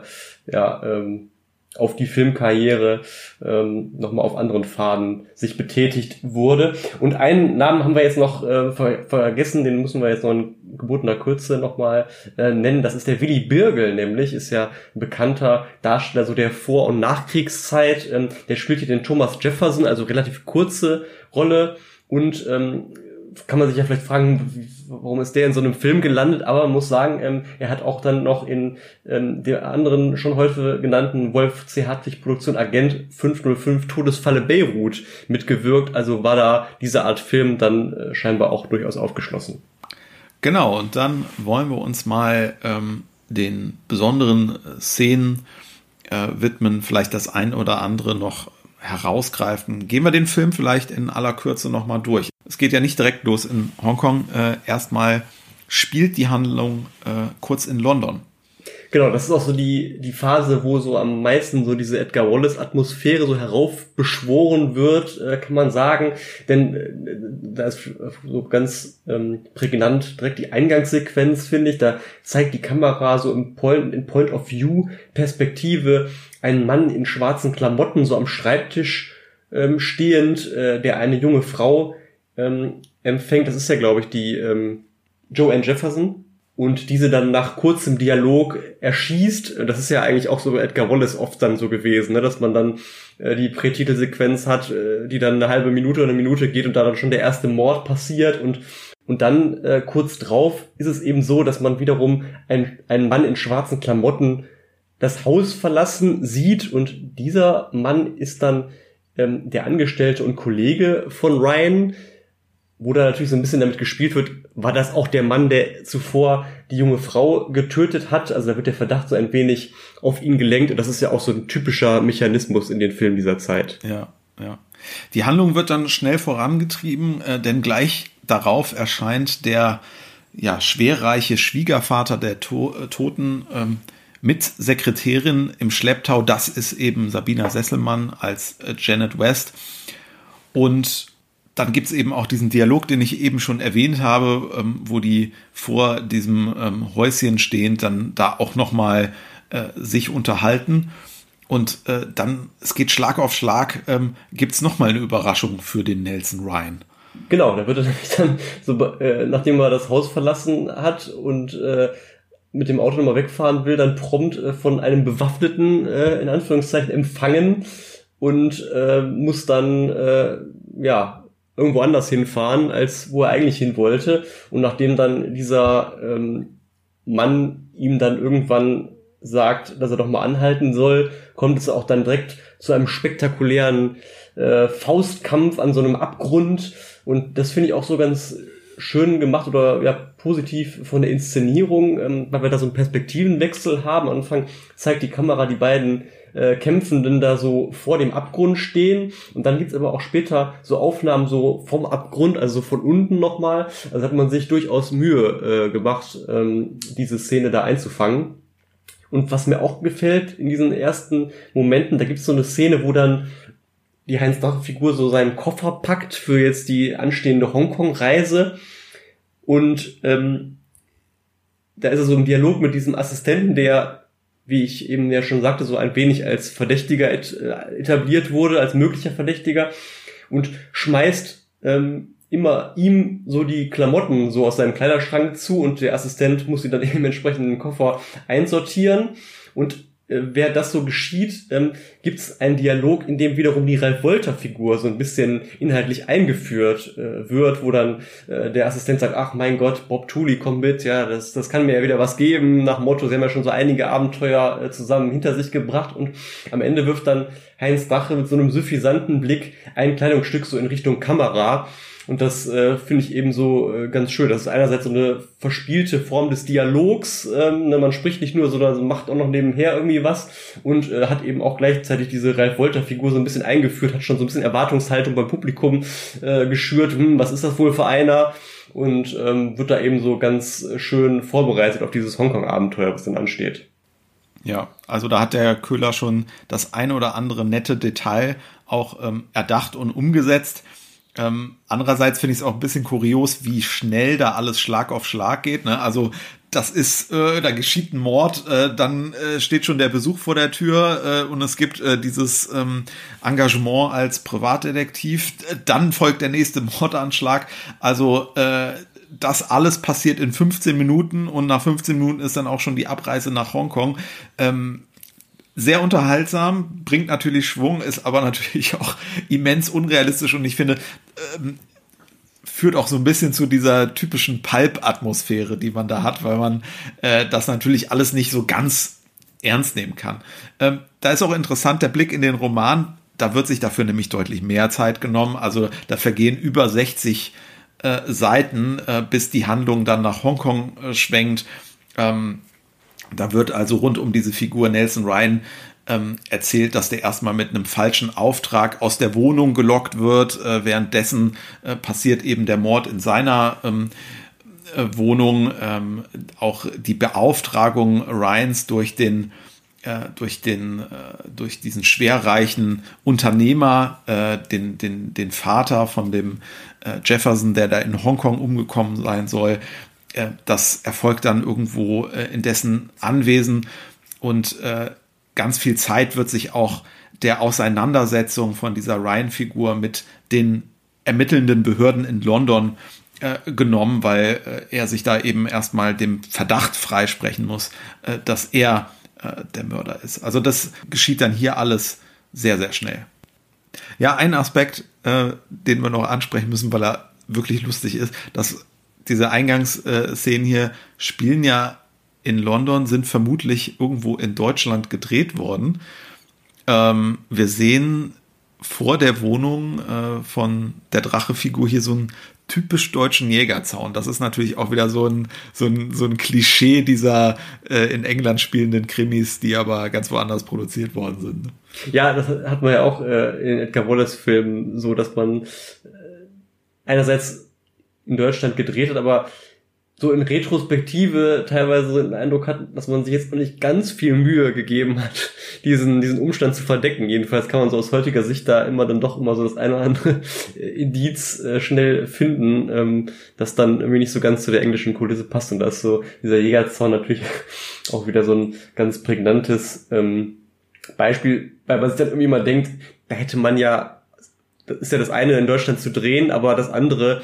ja, ähm, auf die Filmkarriere ähm, nochmal auf anderen Faden sich betätigt wurde. Und einen Namen haben wir jetzt noch äh, ver vergessen, den müssen wir jetzt noch in gebotener Kürze nochmal äh, nennen. Das ist der Willy Birgel, nämlich ist ja ein bekannter Darsteller so der Vor- und Nachkriegszeit. Ähm, der spielt hier den Thomas Jefferson, also relativ kurze Rolle und ähm, kann man sich ja vielleicht fragen, warum ist der in so einem Film gelandet, aber man muss sagen, ähm, er hat auch dann noch in ähm, der anderen schon heute genannten Wolf C. Hartwig Produktion Agent 505 Todesfalle Beirut mitgewirkt, also war da diese Art Film dann äh, scheinbar auch durchaus aufgeschlossen. Genau, und dann wollen wir uns mal ähm, den besonderen Szenen äh, widmen, vielleicht das ein oder andere noch herausgreifen. Gehen wir den Film vielleicht in aller Kürze nochmal durch. Es geht ja nicht direkt los in Hongkong. Äh, erstmal spielt die Handlung äh, kurz in London. Genau, das ist auch so die, die Phase, wo so am meisten so diese Edgar Wallace-Atmosphäre so heraufbeschworen wird, äh, kann man sagen. Denn äh, da ist so ganz ähm, prägnant direkt die Eingangssequenz, finde ich. Da zeigt die Kamera so im Point, in Point-of-View-Perspektive einen Mann in schwarzen Klamotten so am Schreibtisch ähm, stehend, äh, der eine junge Frau ähm, empfängt. Das ist ja, glaube ich, die ähm, Joanne Jefferson und diese dann nach kurzem Dialog erschießt. Das ist ja eigentlich auch so Edgar Wallace oft dann so gewesen, ne? dass man dann äh, die Prätitelsequenz hat, äh, die dann eine halbe Minute oder eine Minute geht und da dann schon der erste Mord passiert und und dann äh, kurz drauf ist es eben so, dass man wiederum ein, einen Mann in schwarzen Klamotten das Haus verlassen sieht und dieser Mann ist dann ähm, der Angestellte und Kollege von Ryan, wo da natürlich so ein bisschen damit gespielt wird, war das auch der Mann, der zuvor die junge Frau getötet hat. Also da wird der Verdacht so ein wenig auf ihn gelenkt. Und das ist ja auch so ein typischer Mechanismus in den Filmen dieser Zeit. Ja, ja. Die Handlung wird dann schnell vorangetrieben, äh, denn gleich darauf erscheint der ja, schwerreiche Schwiegervater der to äh, Toten ähm, mit Sekretärin im Schlepptau. Das ist eben Sabina Sesselmann als äh, Janet West. Und dann gibt's eben auch diesen Dialog, den ich eben schon erwähnt habe, ähm, wo die vor diesem ähm, Häuschen stehend dann da auch nochmal äh, sich unterhalten. Und äh, dann, es geht Schlag auf Schlag, ähm, gibt's nochmal eine Überraschung für den Nelson Ryan. Genau, da wird [laughs] er nämlich dann, so, äh, nachdem er das Haus verlassen hat und äh, mit dem Auto nochmal wegfahren will, dann prompt äh, von einem Bewaffneten, äh, in Anführungszeichen, empfangen und äh, muss dann, äh, ja, irgendwo anders hinfahren, als wo er eigentlich hin wollte. Und nachdem dann dieser ähm, Mann ihm dann irgendwann sagt, dass er doch mal anhalten soll, kommt es auch dann direkt zu einem spektakulären äh, Faustkampf an so einem Abgrund. Und das finde ich auch so ganz schön gemacht oder ja positiv von der Inszenierung, ähm, weil wir da so einen Perspektivenwechsel haben. Am Anfang zeigt die Kamera die beiden äh, Kämpfenden da so vor dem Abgrund stehen. Und dann gibt's aber auch später so Aufnahmen so vom Abgrund, also von unten nochmal. Also hat man sich durchaus Mühe äh, gemacht, ähm, diese Szene da einzufangen. Und was mir auch gefällt in diesen ersten Momenten, da gibt's so eine Szene, wo dann die Heinz-Drache-Figur so seinen Koffer packt für jetzt die anstehende Hongkong-Reise. Und ähm, da ist er so im Dialog mit diesem Assistenten, der wie ich eben ja schon sagte, so ein wenig als Verdächtiger äh, etabliert wurde, als möglicher Verdächtiger und schmeißt ähm, immer ihm so die Klamotten so aus seinem Kleiderschrank zu und der Assistent muss sie dann [laughs] eben entsprechend in den Koffer einsortieren und äh, wer das so geschieht, ähm, gibt es einen Dialog, in dem wiederum die Ralf Wolter-Figur so ein bisschen inhaltlich eingeführt äh, wird, wo dann äh, der Assistent sagt, ach mein Gott, Bob Tooley kommt mit, ja, das, das kann mir ja wieder was geben, nach Motto, sie haben ja schon so einige Abenteuer äh, zusammen hinter sich gebracht und am Ende wirft dann Heinz Dache mit so einem suffisanten Blick ein Kleidungsstück so in Richtung Kamera und das äh, finde ich eben so äh, ganz schön. Das ist einerseits so eine verspielte Form des Dialogs. Ähm, ne, man spricht nicht nur, sondern macht auch noch nebenher irgendwie was und äh, hat eben auch gleichzeitig diese Ralf Wolter-Figur so ein bisschen eingeführt, hat schon so ein bisschen Erwartungshaltung beim Publikum äh, geschürt. Hm, was ist das wohl für einer? Und ähm, wird da eben so ganz schön vorbereitet auf dieses Hongkong-Abenteuer, was dann ansteht. Ja, also da hat der Köhler schon das eine oder andere nette Detail auch ähm, erdacht und umgesetzt. Ähm, andererseits finde ich es auch ein bisschen kurios, wie schnell da alles Schlag auf Schlag geht. Ne? Also das ist, äh, da geschieht ein Mord, äh, dann äh, steht schon der Besuch vor der Tür äh, und es gibt äh, dieses ähm, Engagement als Privatdetektiv. Dann folgt der nächste [laughs] Mordanschlag. Also äh, das alles passiert in 15 Minuten und nach 15 Minuten ist dann auch schon die Abreise nach Hongkong. Ähm, sehr unterhaltsam, bringt natürlich Schwung, ist aber [laughs] natürlich auch immens unrealistisch und ich finde, ähm, führt auch so ein bisschen zu dieser typischen Pulp-Atmosphäre, die man da hat, weil man äh, das natürlich alles nicht so ganz ernst nehmen kann. Ähm, da ist auch interessant der Blick in den Roman. Da wird sich dafür nämlich deutlich mehr Zeit genommen. Also da vergehen über 60 äh, Seiten, äh, bis die Handlung dann nach Hongkong äh, schwenkt. Ähm, da wird also rund um diese Figur Nelson Ryan ähm, erzählt, dass der erstmal mit einem falschen Auftrag aus der Wohnung gelockt wird. Äh, währenddessen äh, passiert eben der Mord in seiner ähm, äh, Wohnung. Ähm, auch die Beauftragung Ryans durch den äh, durch den äh, durch diesen schwerreichen Unternehmer, äh, den den den Vater von dem Jefferson, der da in Hongkong umgekommen sein soll, das erfolgt dann irgendwo äh, in dessen Anwesen und äh, ganz viel Zeit wird sich auch der Auseinandersetzung von dieser Ryan-Figur mit den ermittelnden Behörden in London äh, genommen, weil äh, er sich da eben erstmal dem Verdacht freisprechen muss, äh, dass er der Mörder ist. Also das geschieht dann hier alles sehr, sehr schnell. Ja, ein Aspekt, den wir noch ansprechen müssen, weil er wirklich lustig ist, dass diese Eingangsszenen hier spielen ja in London, sind vermutlich irgendwo in Deutschland gedreht worden. Ähm, wir sehen vor der Wohnung äh, von der Drache-Figur hier so einen typisch deutschen Jägerzaun. Das ist natürlich auch wieder so ein, so ein, so ein Klischee dieser äh, in England spielenden Krimis, die aber ganz woanders produziert worden sind. Ja, das hat man ja auch äh, in Edgar Wallace Filmen so, dass man äh, einerseits in Deutschland gedreht hat, aber so in Retrospektive teilweise so den Eindruck hat, dass man sich jetzt noch nicht ganz viel Mühe gegeben hat, [laughs] diesen, diesen Umstand zu verdecken. Jedenfalls kann man so aus heutiger Sicht da immer dann doch immer so das eine oder andere [laughs] Indiz äh, schnell finden, ähm, das dann irgendwie nicht so ganz zu der englischen Kulisse passt. Und da ist so dieser Jägerzaun natürlich [laughs] auch wieder so ein ganz prägnantes ähm, Beispiel, weil man sich dann irgendwie mal denkt, da hätte man ja, das ist ja das eine in Deutschland zu drehen, aber das andere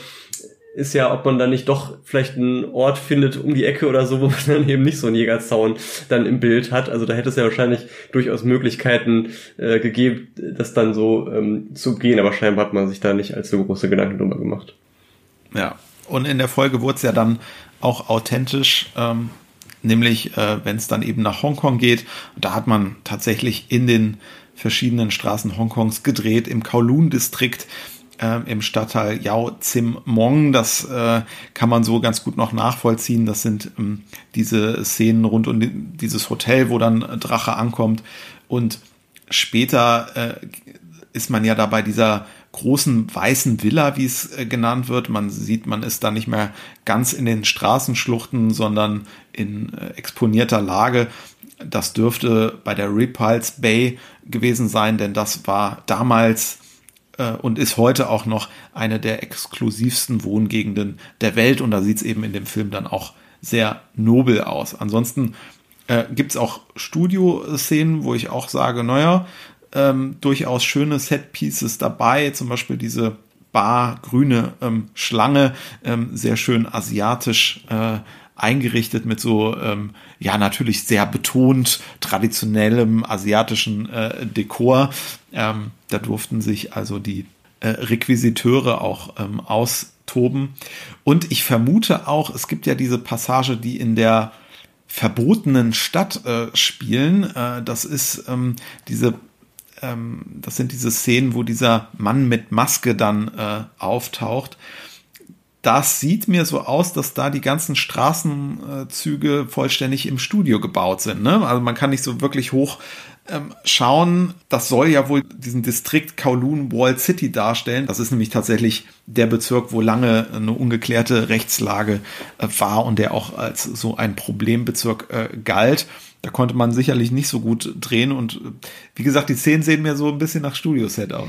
ist ja, ob man dann nicht doch vielleicht einen Ort findet um die Ecke oder so, wo man [laughs] dann eben nicht so einen Jägerzaun dann im Bild hat. Also da hätte es ja wahrscheinlich durchaus Möglichkeiten äh, gegeben, das dann so ähm, zu gehen, aber scheinbar hat man sich da nicht allzu große Gedanken drüber gemacht. Ja, und in der Folge wurde es ja dann auch authentisch, ähm, nämlich äh, wenn es dann eben nach Hongkong geht. Da hat man tatsächlich in den verschiedenen Straßen Hongkongs gedreht, im Kowloon-Distrikt äh, im Stadtteil Yao Zim Mong. Das äh, kann man so ganz gut noch nachvollziehen. Das sind ähm, diese Szenen rund um dieses Hotel, wo dann Drache ankommt. Und später äh, ist man ja da bei dieser großen weißen Villa, wie es äh, genannt wird. Man sieht, man ist da nicht mehr ganz in den Straßenschluchten, sondern in äh, exponierter Lage. Das dürfte bei der Repulse Bay gewesen sein, denn das war damals äh, und ist heute auch noch eine der exklusivsten Wohngegenden der Welt. Und da sieht es eben in dem Film dann auch sehr nobel aus. Ansonsten Äh, Gibt es auch Studio-Szenen, wo ich auch sage, naja, ähm, durchaus schöne Set-Pieces dabei, zum Beispiel diese Bar, grüne ähm, Schlange, ähm, sehr schön asiatisch äh, eingerichtet mit so, ähm, ja, natürlich sehr betont traditionellem asiatischen äh, Dekor. Ähm, da durften sich also die äh, Requisiteure auch ähm, austoben. Und ich vermute auch, es gibt ja diese Passage, die in der verbotenen Stadt äh, spielen. Äh, das ist ähm, diese ähm, das sind diese Szenen, wo dieser Mann mit Maske dann äh, auftaucht das sieht mir so aus, dass da die ganzen Straßenzüge vollständig im Studio gebaut sind. Ne? Also man kann nicht so wirklich hoch ähm, schauen. Das soll ja wohl diesen Distrikt Kowloon Wall City darstellen. Das ist nämlich tatsächlich der Bezirk, wo lange eine ungeklärte Rechtslage äh, war und der auch als so ein Problembezirk äh, galt. Da konnte man sicherlich nicht so gut drehen und äh, wie gesagt, die Szenen sehen mir so ein bisschen nach Studioset aus.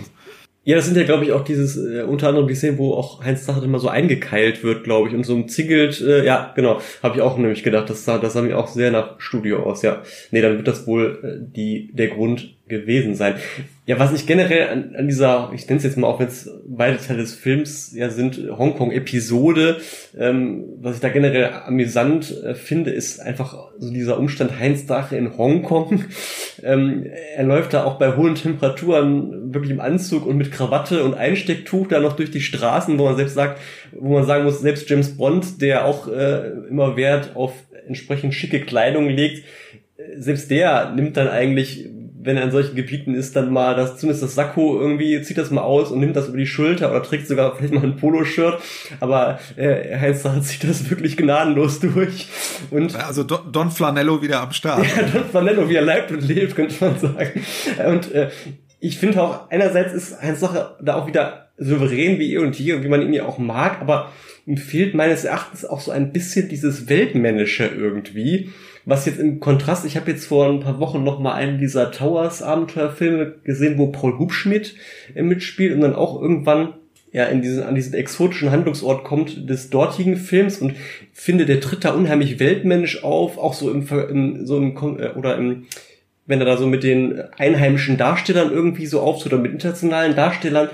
Ja, das sind ja, glaube ich, auch dieses, äh, unter anderem die Szenen, wo auch Heinz Sacher immer so eingekeilt wird, glaube ich, und so umzingelt, äh, ja, genau, habe ich auch nämlich gedacht, das sah, das sah mir auch sehr nach Studio aus, ja. Nee, dann wird das wohl äh, die, der Grund gewesen sein. Ja, was ich generell an, an dieser, ich nenne es jetzt mal auch, wenn es beide Teile des Films ja sind, Hongkong-Episode, ähm, was ich da generell amüsant äh, finde, ist einfach so dieser Umstand Heinz Dache in Hongkong. [laughs] Ähm, er läuft da auch bei hohen Temperaturen wirklich im Anzug und mit Krawatte und Einstecktuch da noch durch die Straßen, wo man selbst sagt, wo man sagen muss, selbst James Bond, der auch äh, immer Wert auf entsprechend schicke Kleidung legt, äh, selbst der nimmt dann eigentlich wenn er in solchen Gebieten ist, dann mal das, zumindest das Sakko irgendwie, zieht das mal aus und nimmt das über die Schulter oder trägt sogar vielleicht mal ein Poloshirt. Aber äh, Heinz hat sich das wirklich gnadenlos durch. Und also Don, Don Flanello wieder am Start. Ja, Don Flanello, wie er leibt und lebt, könnte man sagen. Und äh, ich finde auch, einerseits ist Heinz Sache da auch wieder souverän wie eh und je und wie man ihn ja auch mag, aber ihm fehlt meines Erachtens auch so ein bisschen dieses Weltmännische irgendwie was jetzt im Kontrast, ich habe jetzt vor ein paar Wochen noch mal einen dieser Towers Abenteuerfilme gesehen, wo Paul Hubschmidt äh, mitspielt und dann auch irgendwann ja in diesen an diesen exotischen Handlungsort kommt des dortigen Films und finde der tritt da unheimlich weltmännisch auf, auch so im, im so im äh, oder im wenn er da so mit den einheimischen Darstellern irgendwie so auftritt oder mit internationalen Darstellern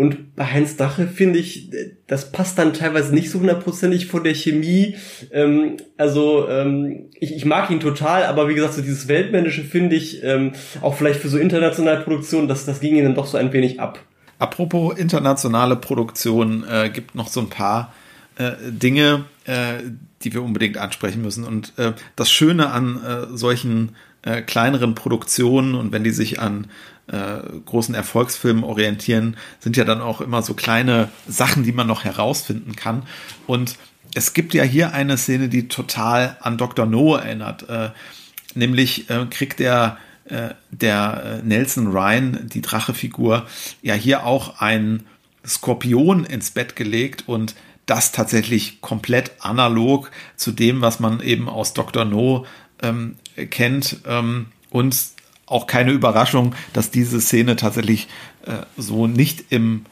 und bei Heinz Dache finde ich, das passt dann teilweise nicht so hundertprozentig von der Chemie. Ähm, also ähm, ich, ich mag ihn total, aber wie gesagt, so dieses Weltmännische finde ich, ähm, auch vielleicht für so internationale Produktionen, das, das ging ihnen doch so ein wenig ab. Apropos internationale Produktion, äh, gibt noch so ein paar äh, Dinge, äh, die wir unbedingt ansprechen müssen. Und äh, das Schöne an äh, solchen äh, kleineren Produktionen und wenn die sich an äh, großen Erfolgsfilmen orientieren, sind ja dann auch immer so kleine Sachen, die man noch herausfinden kann. Und es gibt ja hier eine Szene, die total an Dr. No erinnert. Äh, nämlich äh, kriegt der, äh, der äh, Nelson Ryan, die Drachefigur, ja hier auch ein Skorpion ins Bett gelegt und das tatsächlich komplett analog zu dem, was man eben aus Dr. No ähm, kennt. Ähm, und auch keine Überraschung, dass diese Szene tatsächlich äh, so nicht im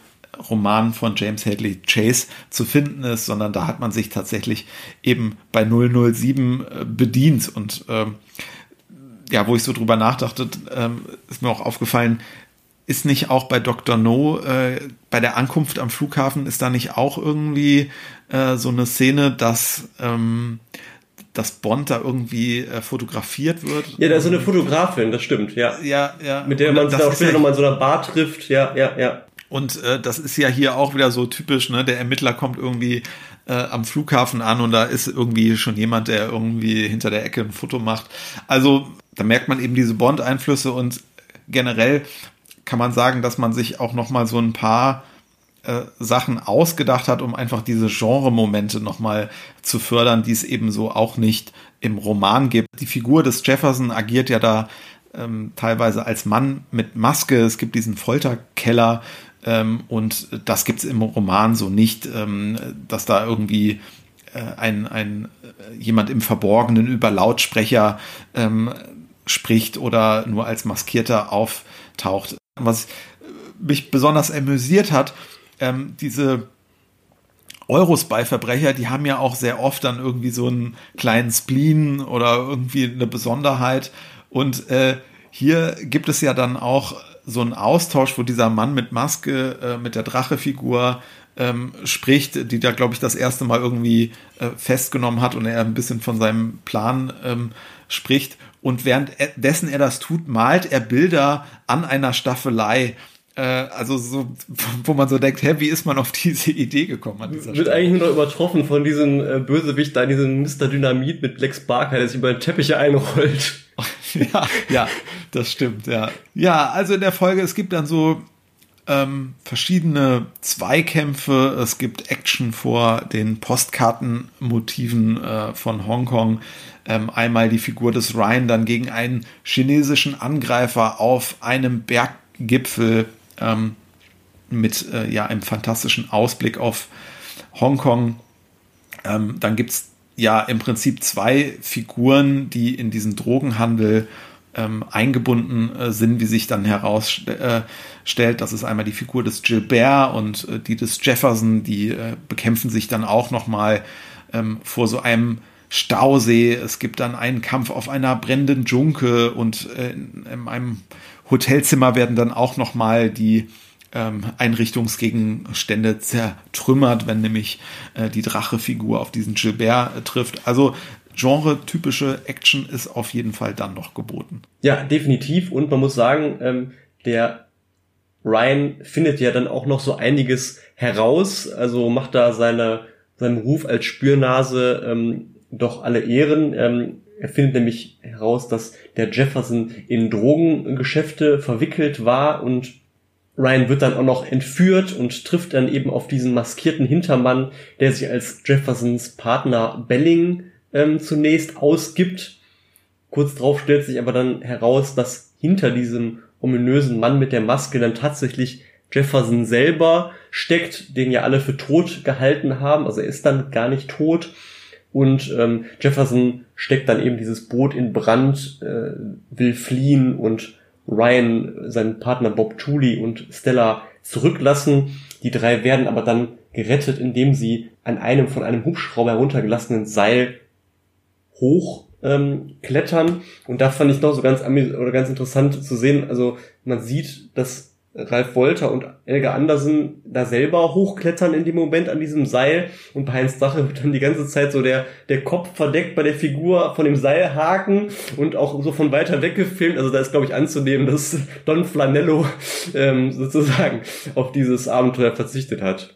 Roman von James Hadley Chase zu finden ist, sondern da hat man sich tatsächlich eben bei 007 äh, bedient und ähm, ja, wo ich so drüber nachdachte, ähm, ist mir auch aufgefallen, ist nicht auch bei Dr. No, äh, bei der Ankunft am Flughafen, ist da nicht auch irgendwie äh, so eine Szene, dass ähm, dass Bond da irgendwie äh, fotografiert wird. Ja, da ist so eine Fotografin, das stimmt, ja. Ja, ja. Mit der man sich auch später ja nochmal in so einer Bar trifft, ja, ja, ja. Und äh, das ist ja hier auch wieder so typisch, ne? Der Ermittler kommt irgendwie äh, am Flughafen an und da ist irgendwie schon jemand, der irgendwie hinter der Ecke ein Foto macht. Also da merkt man eben diese Bond-Einflüsse und generell kann man sagen, dass man sich auch noch mal so ein paar äh, Sachen ausgedacht hat, um einfach diese Genre-Momente nochmal zu fördern, die es eben so auch nicht im Roman gibt. Die Figur des Jefferson agiert ja da ähm, teilweise als Mann mit Maske. Es gibt diesen Folterkeller ähm, und das gibt es im Roman so nicht, ähm, dass da irgendwie äh, ein, ein äh, jemand im Verborgenen über Lautsprecher ähm, spricht oder nur als Maskierter auftaucht. Was mich besonders amüsiert hat, ähm, diese Eurosby-Verbrecher, die haben ja auch sehr oft dann irgendwie so einen kleinen Spleen oder irgendwie eine Besonderheit. Und äh, hier gibt es ja dann auch so einen Austausch, wo dieser Mann mit Maske, äh, mit der Drache-Figur ähm, spricht, die da, glaube ich, das erste Mal irgendwie äh, festgenommen hat und er ein bisschen von seinem Plan ähm, spricht. Und währenddessen er das tut, malt er Bilder an einer Staffelei also so, wo man so denkt, hä, wie ist man auf diese Idee gekommen an dieser Wird Stelle? eigentlich nur noch übertroffen von diesem äh, Bösewicht da, diesem Mr. Dynamit mit Lex Barker, der sich über den Teppiche einrollt. [laughs] ja, ja, das stimmt, ja. Ja, also in der Folge, es gibt dann so ähm, verschiedene Zweikämpfe, es gibt Action vor den Postkartenmotiven äh, von Hongkong. Ähm, einmal die Figur des Ryan dann gegen einen chinesischen Angreifer auf einem Berggipfel ähm, mit äh, ja, einem fantastischen Ausblick auf Hongkong. Ähm, dann gibt es ja im Prinzip zwei Figuren, die in diesen Drogenhandel ähm, eingebunden äh, sind, wie sich dann herausstellt. Äh, das ist einmal die Figur des Gilbert und äh, die des Jefferson, die äh, bekämpfen sich dann auch nochmal ähm, vor so einem Stausee. Es gibt dann einen Kampf auf einer brennenden Dschunke und äh, in, in einem Hotelzimmer werden dann auch nochmal die ähm, Einrichtungsgegenstände zertrümmert, wenn nämlich äh, die Drache-Figur auf diesen Gilbert äh, trifft. Also genre-typische Action ist auf jeden Fall dann noch geboten. Ja, definitiv. Und man muss sagen, ähm, der Ryan findet ja dann auch noch so einiges heraus, also macht da seine, seinen Ruf als Spürnase ähm, doch alle Ehren. Ähm, er findet nämlich heraus, dass der Jefferson in Drogengeschäfte verwickelt war und Ryan wird dann auch noch entführt und trifft dann eben auf diesen maskierten Hintermann, der sich als Jeffersons Partner Belling ähm, zunächst ausgibt. Kurz darauf stellt sich aber dann heraus, dass hinter diesem ominösen Mann mit der Maske dann tatsächlich Jefferson selber steckt, den ja alle für tot gehalten haben. Also er ist dann gar nicht tot und ähm, Jefferson steckt dann eben dieses Boot in Brand, äh, will fliehen und Ryan, seinen Partner Bob Tooley und Stella zurücklassen. Die drei werden aber dann gerettet, indem sie an einem von einem Hubschrauber heruntergelassenen Seil hoch ähm, klettern. Und da fand ich noch so ganz, oder ganz interessant zu sehen. Also man sieht, dass Ralf Wolter und Elga Andersen da selber hochklettern in dem Moment an diesem Seil und bei Heinz Drache wird dann die ganze Zeit so der, der Kopf verdeckt bei der Figur von dem Seilhaken und auch so von weiter weg gefilmt. Also da ist, glaube ich, anzunehmen, dass [laughs] Don Flanello ähm, sozusagen auf dieses Abenteuer verzichtet hat.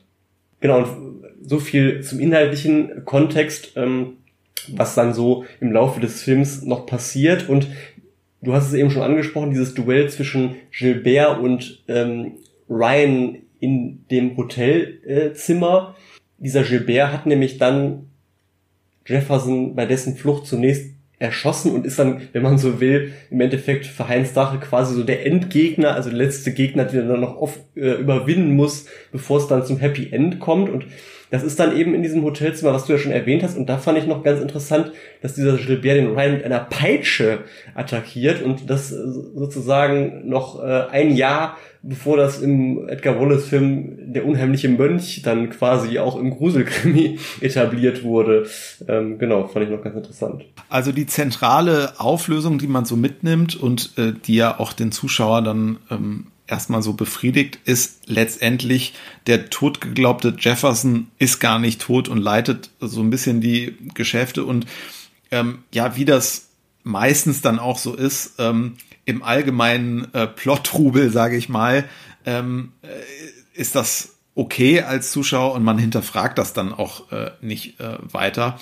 Genau, und so viel zum inhaltlichen Kontext, ähm, was dann so im Laufe des Films noch passiert. Und du hast es eben schon angesprochen, dieses Duell zwischen Gilbert und ähm, Ryan in dem Hotelzimmer. Äh, Dieser Gilbert hat nämlich dann Jefferson bei dessen Flucht zunächst erschossen und ist dann, wenn man so will, im Endeffekt für Heinz Dache quasi so der Endgegner, also der letzte Gegner, den er dann noch oft äh, überwinden muss, bevor es dann zum Happy End kommt. Und das ist dann eben in diesem Hotelzimmer, was du ja schon erwähnt hast. Und da fand ich noch ganz interessant, dass dieser Gilbert den Ryan mit einer Peitsche attackiert und das äh, sozusagen noch äh, ein Jahr bevor das im Edgar Wallace Film Der unheimliche Mönch dann quasi auch im Gruselkrimi [laughs] etabliert wurde. Ähm, genau, fand ich noch ganz interessant. Also die zentrale Auflösung, die man so mitnimmt und äh, die ja auch den Zuschauer dann ähm, erstmal so befriedigt, ist letztendlich der totgeglaubte Jefferson ist gar nicht tot und leitet so ein bisschen die Geschäfte und ähm, ja, wie das meistens dann auch so ist, ähm, im allgemeinen äh, Plottrubel, sage ich mal, ähm, äh, ist das okay als Zuschauer und man hinterfragt das dann auch äh, nicht äh, weiter.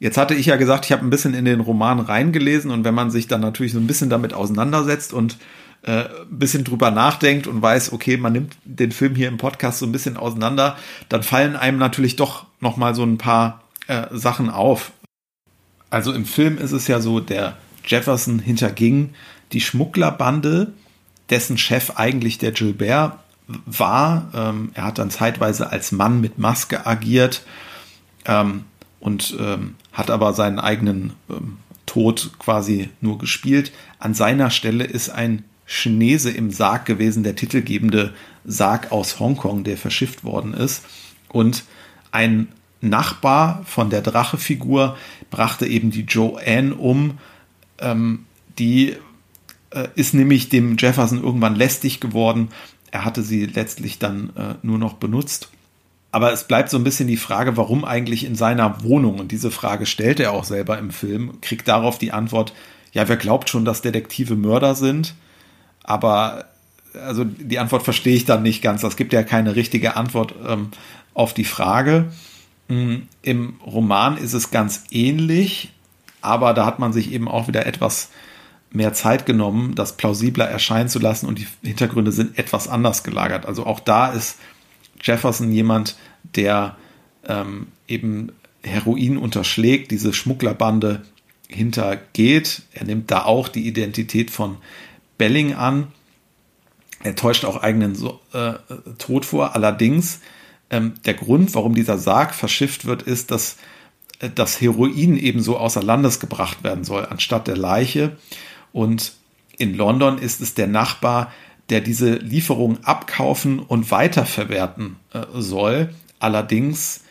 Jetzt hatte ich ja gesagt, ich habe ein bisschen in den Roman reingelesen und wenn man sich dann natürlich so ein bisschen damit auseinandersetzt und äh, ein bisschen drüber nachdenkt und weiß, okay, man nimmt den Film hier im Podcast so ein bisschen auseinander, dann fallen einem natürlich doch noch mal so ein paar äh, Sachen auf. Also im Film ist es ja so, der Jefferson hinterging die Schmugglerbande, dessen Chef eigentlich der Gilbert war. Ähm, er hat dann zeitweise als Mann mit Maske agiert ähm, und ähm, hat aber seinen eigenen ähm, Tod quasi nur gespielt. An seiner Stelle ist ein Chinese im Sarg gewesen, der titelgebende Sarg aus Hongkong, der verschifft worden ist. Und ein Nachbar von der Drache-Figur brachte eben die Joanne um. Ähm, die äh, ist nämlich dem Jefferson irgendwann lästig geworden. Er hatte sie letztlich dann äh, nur noch benutzt. Aber es bleibt so ein bisschen die Frage, warum eigentlich in seiner Wohnung, und diese Frage stellt er auch selber im Film, kriegt darauf die Antwort, ja, wer glaubt schon, dass Detektive Mörder sind? Aber also die Antwort verstehe ich dann nicht ganz. Es gibt ja keine richtige Antwort ähm, auf die Frage. Mm, Im Roman ist es ganz ähnlich, aber da hat man sich eben auch wieder etwas mehr Zeit genommen, das plausibler erscheinen zu lassen und die Hintergründe sind etwas anders gelagert. Also auch da ist Jefferson jemand, der ähm, eben Heroin unterschlägt, diese Schmugglerbande hintergeht. Er nimmt da auch die Identität von Belling an. Er täuscht auch eigenen so äh, Tod vor. Allerdings ähm, der Grund, warum dieser Sarg verschifft wird, ist, dass äh, das Heroin eben so außer Landes gebracht werden soll, anstatt der Leiche. Und in London ist es der Nachbar, der diese Lieferung abkaufen und weiterverwerten äh, soll. Allerdings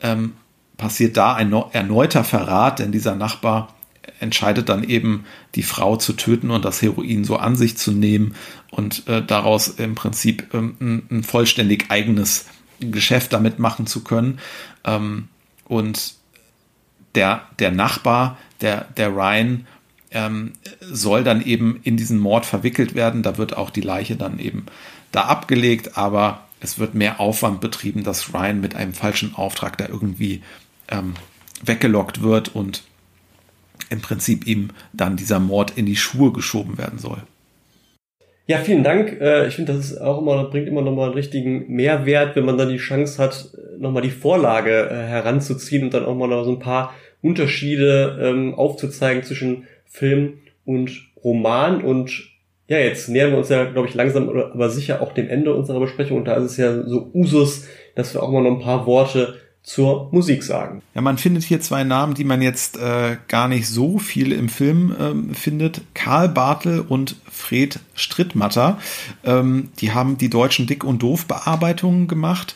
ähm, passiert da ein erneuter Verrat, denn dieser Nachbar entscheidet dann eben, die Frau zu töten und das Heroin so an sich zu nehmen und äh, daraus im Prinzip ähm, ein, ein, vollständig eigenes Geschäft damit machen zu können. Ähm, und der, der Nachbar, der, der Ryan, ähm, soll dann eben in diesen Mord verwickelt werden. Da wird auch die Leiche dann eben da abgelegt, aber es wird mehr Aufwand betrieben, dass Ryan mit einem falschen Auftrag da irgendwie ähm, weggelockt wird und im Prinzip ihm dann dieser Mord in die Schuhe geschoben werden soll. Ja, vielen Dank. Äh, ich finde, das ist auch immer, bringt immer nochmal einen richtigen Mehrwert, wenn man dann die Chance hat, nochmal die Vorlage äh, heranzuziehen und dann auch mal noch so ein paar Unterschiede ähm, aufzuzeigen zwischen Film und Roman. Und ja, jetzt nähern wir uns ja, glaube ich, langsam aber sicher auch dem Ende unserer Besprechung. Und da ist es ja so Usus, dass wir auch mal noch ein paar Worte zur Musik sagen. Ja, man findet hier zwei Namen, die man jetzt äh, gar nicht so viel im Film ähm, findet. Karl Bartel und Fred Strittmatter. Ähm, die haben die deutschen Dick- und Doof-Bearbeitungen gemacht.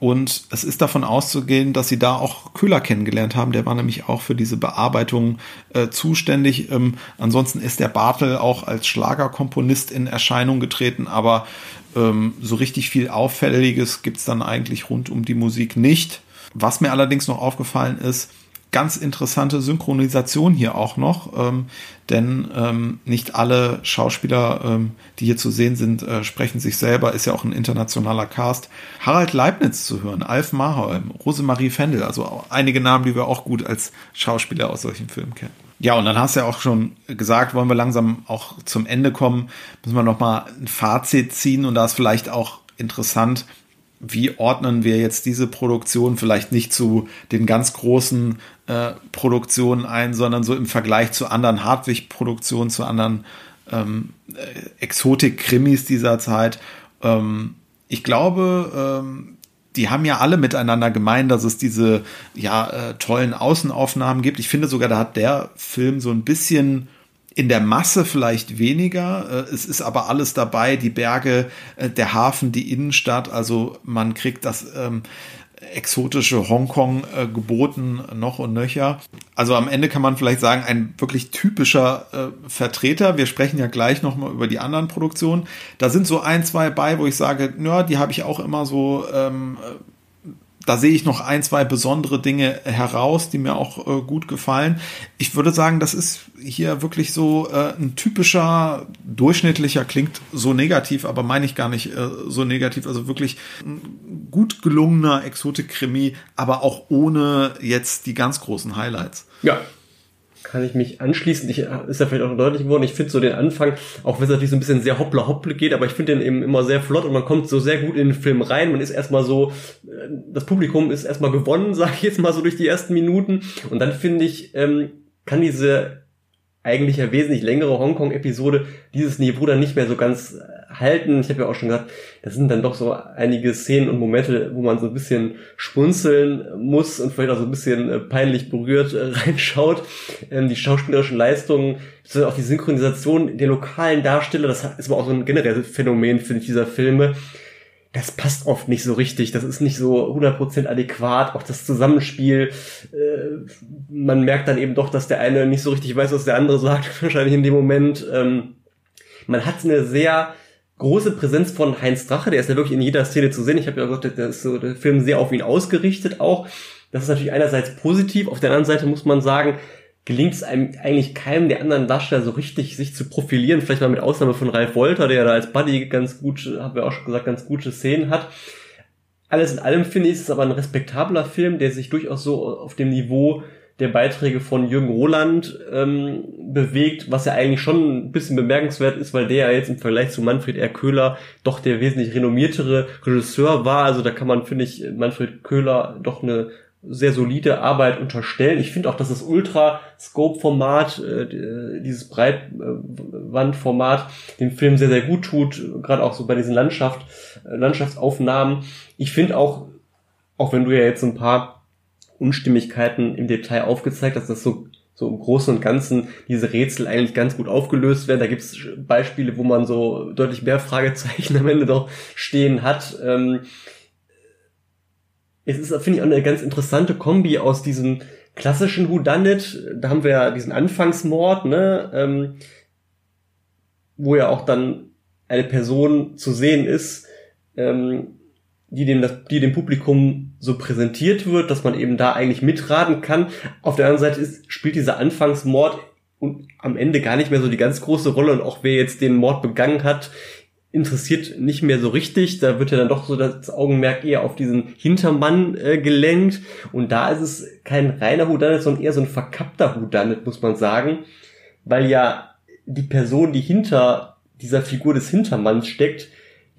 Und es ist davon auszugehen, dass sie da auch Köhler kennengelernt haben. Der war nämlich auch für diese Bearbeitung äh, zuständig. Ähm, ansonsten ist der Bartel auch als Schlagerkomponist in Erscheinung getreten, aber ähm, so richtig viel Auffälliges gibt's dann eigentlich rund um die Musik nicht. Was mir allerdings noch aufgefallen ist, ganz interessante Synchronisation hier auch noch, ähm, denn ähm, nicht alle Schauspieler, ähm, die hier zu sehen sind, äh, sprechen sich selber, ist ja auch ein internationaler Cast. Harald Leibniz zu hören, Alf Marholm, Rosemarie Fendel, also einige Namen, die wir auch gut als Schauspieler aus solchen Filmen kennen. Ja, und dann hast du ja auch schon gesagt, wollen wir langsam auch zum Ende kommen, müssen wir nochmal ein Fazit ziehen und da ist vielleicht auch interessant, wie ordnen wir jetzt diese Produktion vielleicht nicht zu den ganz großen äh, Produktionen ein, sondern so im Vergleich zu anderen Hartwig-Produktionen, zu anderen ähm, äh, Exotik-Krimis dieser Zeit. Ähm, ich glaube, ähm, die haben ja alle miteinander gemeint, dass es diese ja äh, tollen Außenaufnahmen gibt. Ich finde sogar, da hat der Film so ein bisschen in der Masse vielleicht weniger. Äh, es ist aber alles dabei, die Berge, äh, der Hafen, die Innenstadt. Also man kriegt das ähm, exotische Hongkong äh, geboten noch und nöcher. Also am Ende kann man vielleicht sagen, ein wirklich typischer äh, Vertreter. Wir sprechen ja gleich nochmal über die anderen Produktionen. Da sind so ein, zwei bei, wo ich sage, ja, die habe ich auch immer so ähm, da sehe ich noch ein, zwei besondere Dinge heraus, die mir auch äh, gut gefallen. Ich würde sagen, das ist hier wirklich so äh, ein typischer, durchschnittlicher, klingt so negativ, aber meine ich gar nicht äh, so negativ. Also wirklich ein gut gelungener Exotik-Krimi, aber auch ohne jetzt die ganz großen Highlights. Ja, kann ich mich anschließen. Ich, ist ja vielleicht auch deutlich geworden. Ich finde so den Anfang, auch wenn es natürlich so ein bisschen sehr hoppla hopple geht, aber ich finde den eben immer sehr flott und man kommt so sehr gut in den Film rein. Man ist erstmal so, äh, das Publikum ist erstmal gewonnen, [laughs] sage ich jetzt mal so durch die ersten Minuten. Und dann finde ich, ähm, kann diese eigentlich ja wesentlich längere Hongkong-Episode dieses Niveau dann nicht mehr so ganz äh, halten. Ich habe ja auch schon gesagt, das sind dann doch so einige Szenen und Momente, wo man so ein bisschen spunzeln muss und vielleicht auch so ein bisschen äh, peinlich berührt äh, [laughs] reinschaut. Ähm, die schauspielerischen Leistungen, auch die Synchronisation der lokalen Darsteller, das ist aber auch so ein generelles Phänomen, finde ich, dieser Filme das passt oft nicht so richtig. Das ist nicht so 100% adäquat. Auch das Zusammenspiel, äh, man merkt dann eben doch, dass der eine nicht so richtig weiß, was der andere sagt, [laughs] wahrscheinlich in dem Moment. Ähm, man hat eine sehr große Präsenz von Heinz Drache, der ist ja wirklich in jeder Szene zu sehen. Ich habe ja gesagt, der ist so der Film sehr auf ihn ausgerichtet auch. Das ist natürlich einerseits positiv, auf der anderen Seite muss man sagen, gelingt es einem eigentlich keinem der anderen Darsteller so richtig, sich zu profilieren. Vielleicht mal mit Ausnahme von Ralf Wolter, der da als Buddy ganz gut, haben wir auch schon gesagt, ganz gute Szenen hat. Alles in allem finde ich, ist es aber ein respektabler Film, der sich durchaus so auf dem Niveau der Beiträge von Jürgen Roland ähm, bewegt, was ja eigentlich schon ein bisschen bemerkenswert ist, weil der ja jetzt im Vergleich zu Manfred R. Köhler doch der wesentlich renommiertere Regisseur war. Also da kann man, finde ich, Manfred Köhler doch eine sehr solide Arbeit unterstellen. Ich finde auch, dass das Ultra-Scope-Format, äh, dieses Breitwandformat, dem Film sehr, sehr gut tut, gerade auch so bei diesen Landschaft, äh, Landschaftsaufnahmen. Ich finde auch, auch wenn du ja jetzt ein paar Unstimmigkeiten im Detail aufgezeigt dass so so im Großen und Ganzen diese Rätsel eigentlich ganz gut aufgelöst werden. Da gibt es Beispiele, wo man so deutlich mehr Fragezeichen [laughs] am Ende doch stehen hat. Ähm, es ist, finde ich, auch eine ganz interessante Kombi aus diesem klassischen Whodunit. Da haben wir ja diesen Anfangsmord, ne, ähm, wo ja auch dann eine Person zu sehen ist, ähm, die dem, das, die dem Publikum so präsentiert wird, dass man eben da eigentlich mitraten kann. Auf der anderen Seite ist, spielt dieser Anfangsmord und am Ende gar nicht mehr so die ganz große Rolle und auch wer jetzt den Mord begangen hat, interessiert nicht mehr so richtig. Da wird ja dann doch so das Augenmerk eher auf diesen Hintermann äh, gelenkt. Und da ist es kein reiner Houdanet, sondern eher so ein verkappter Houdanet, muss man sagen. Weil ja die Person, die hinter dieser Figur des Hintermanns steckt,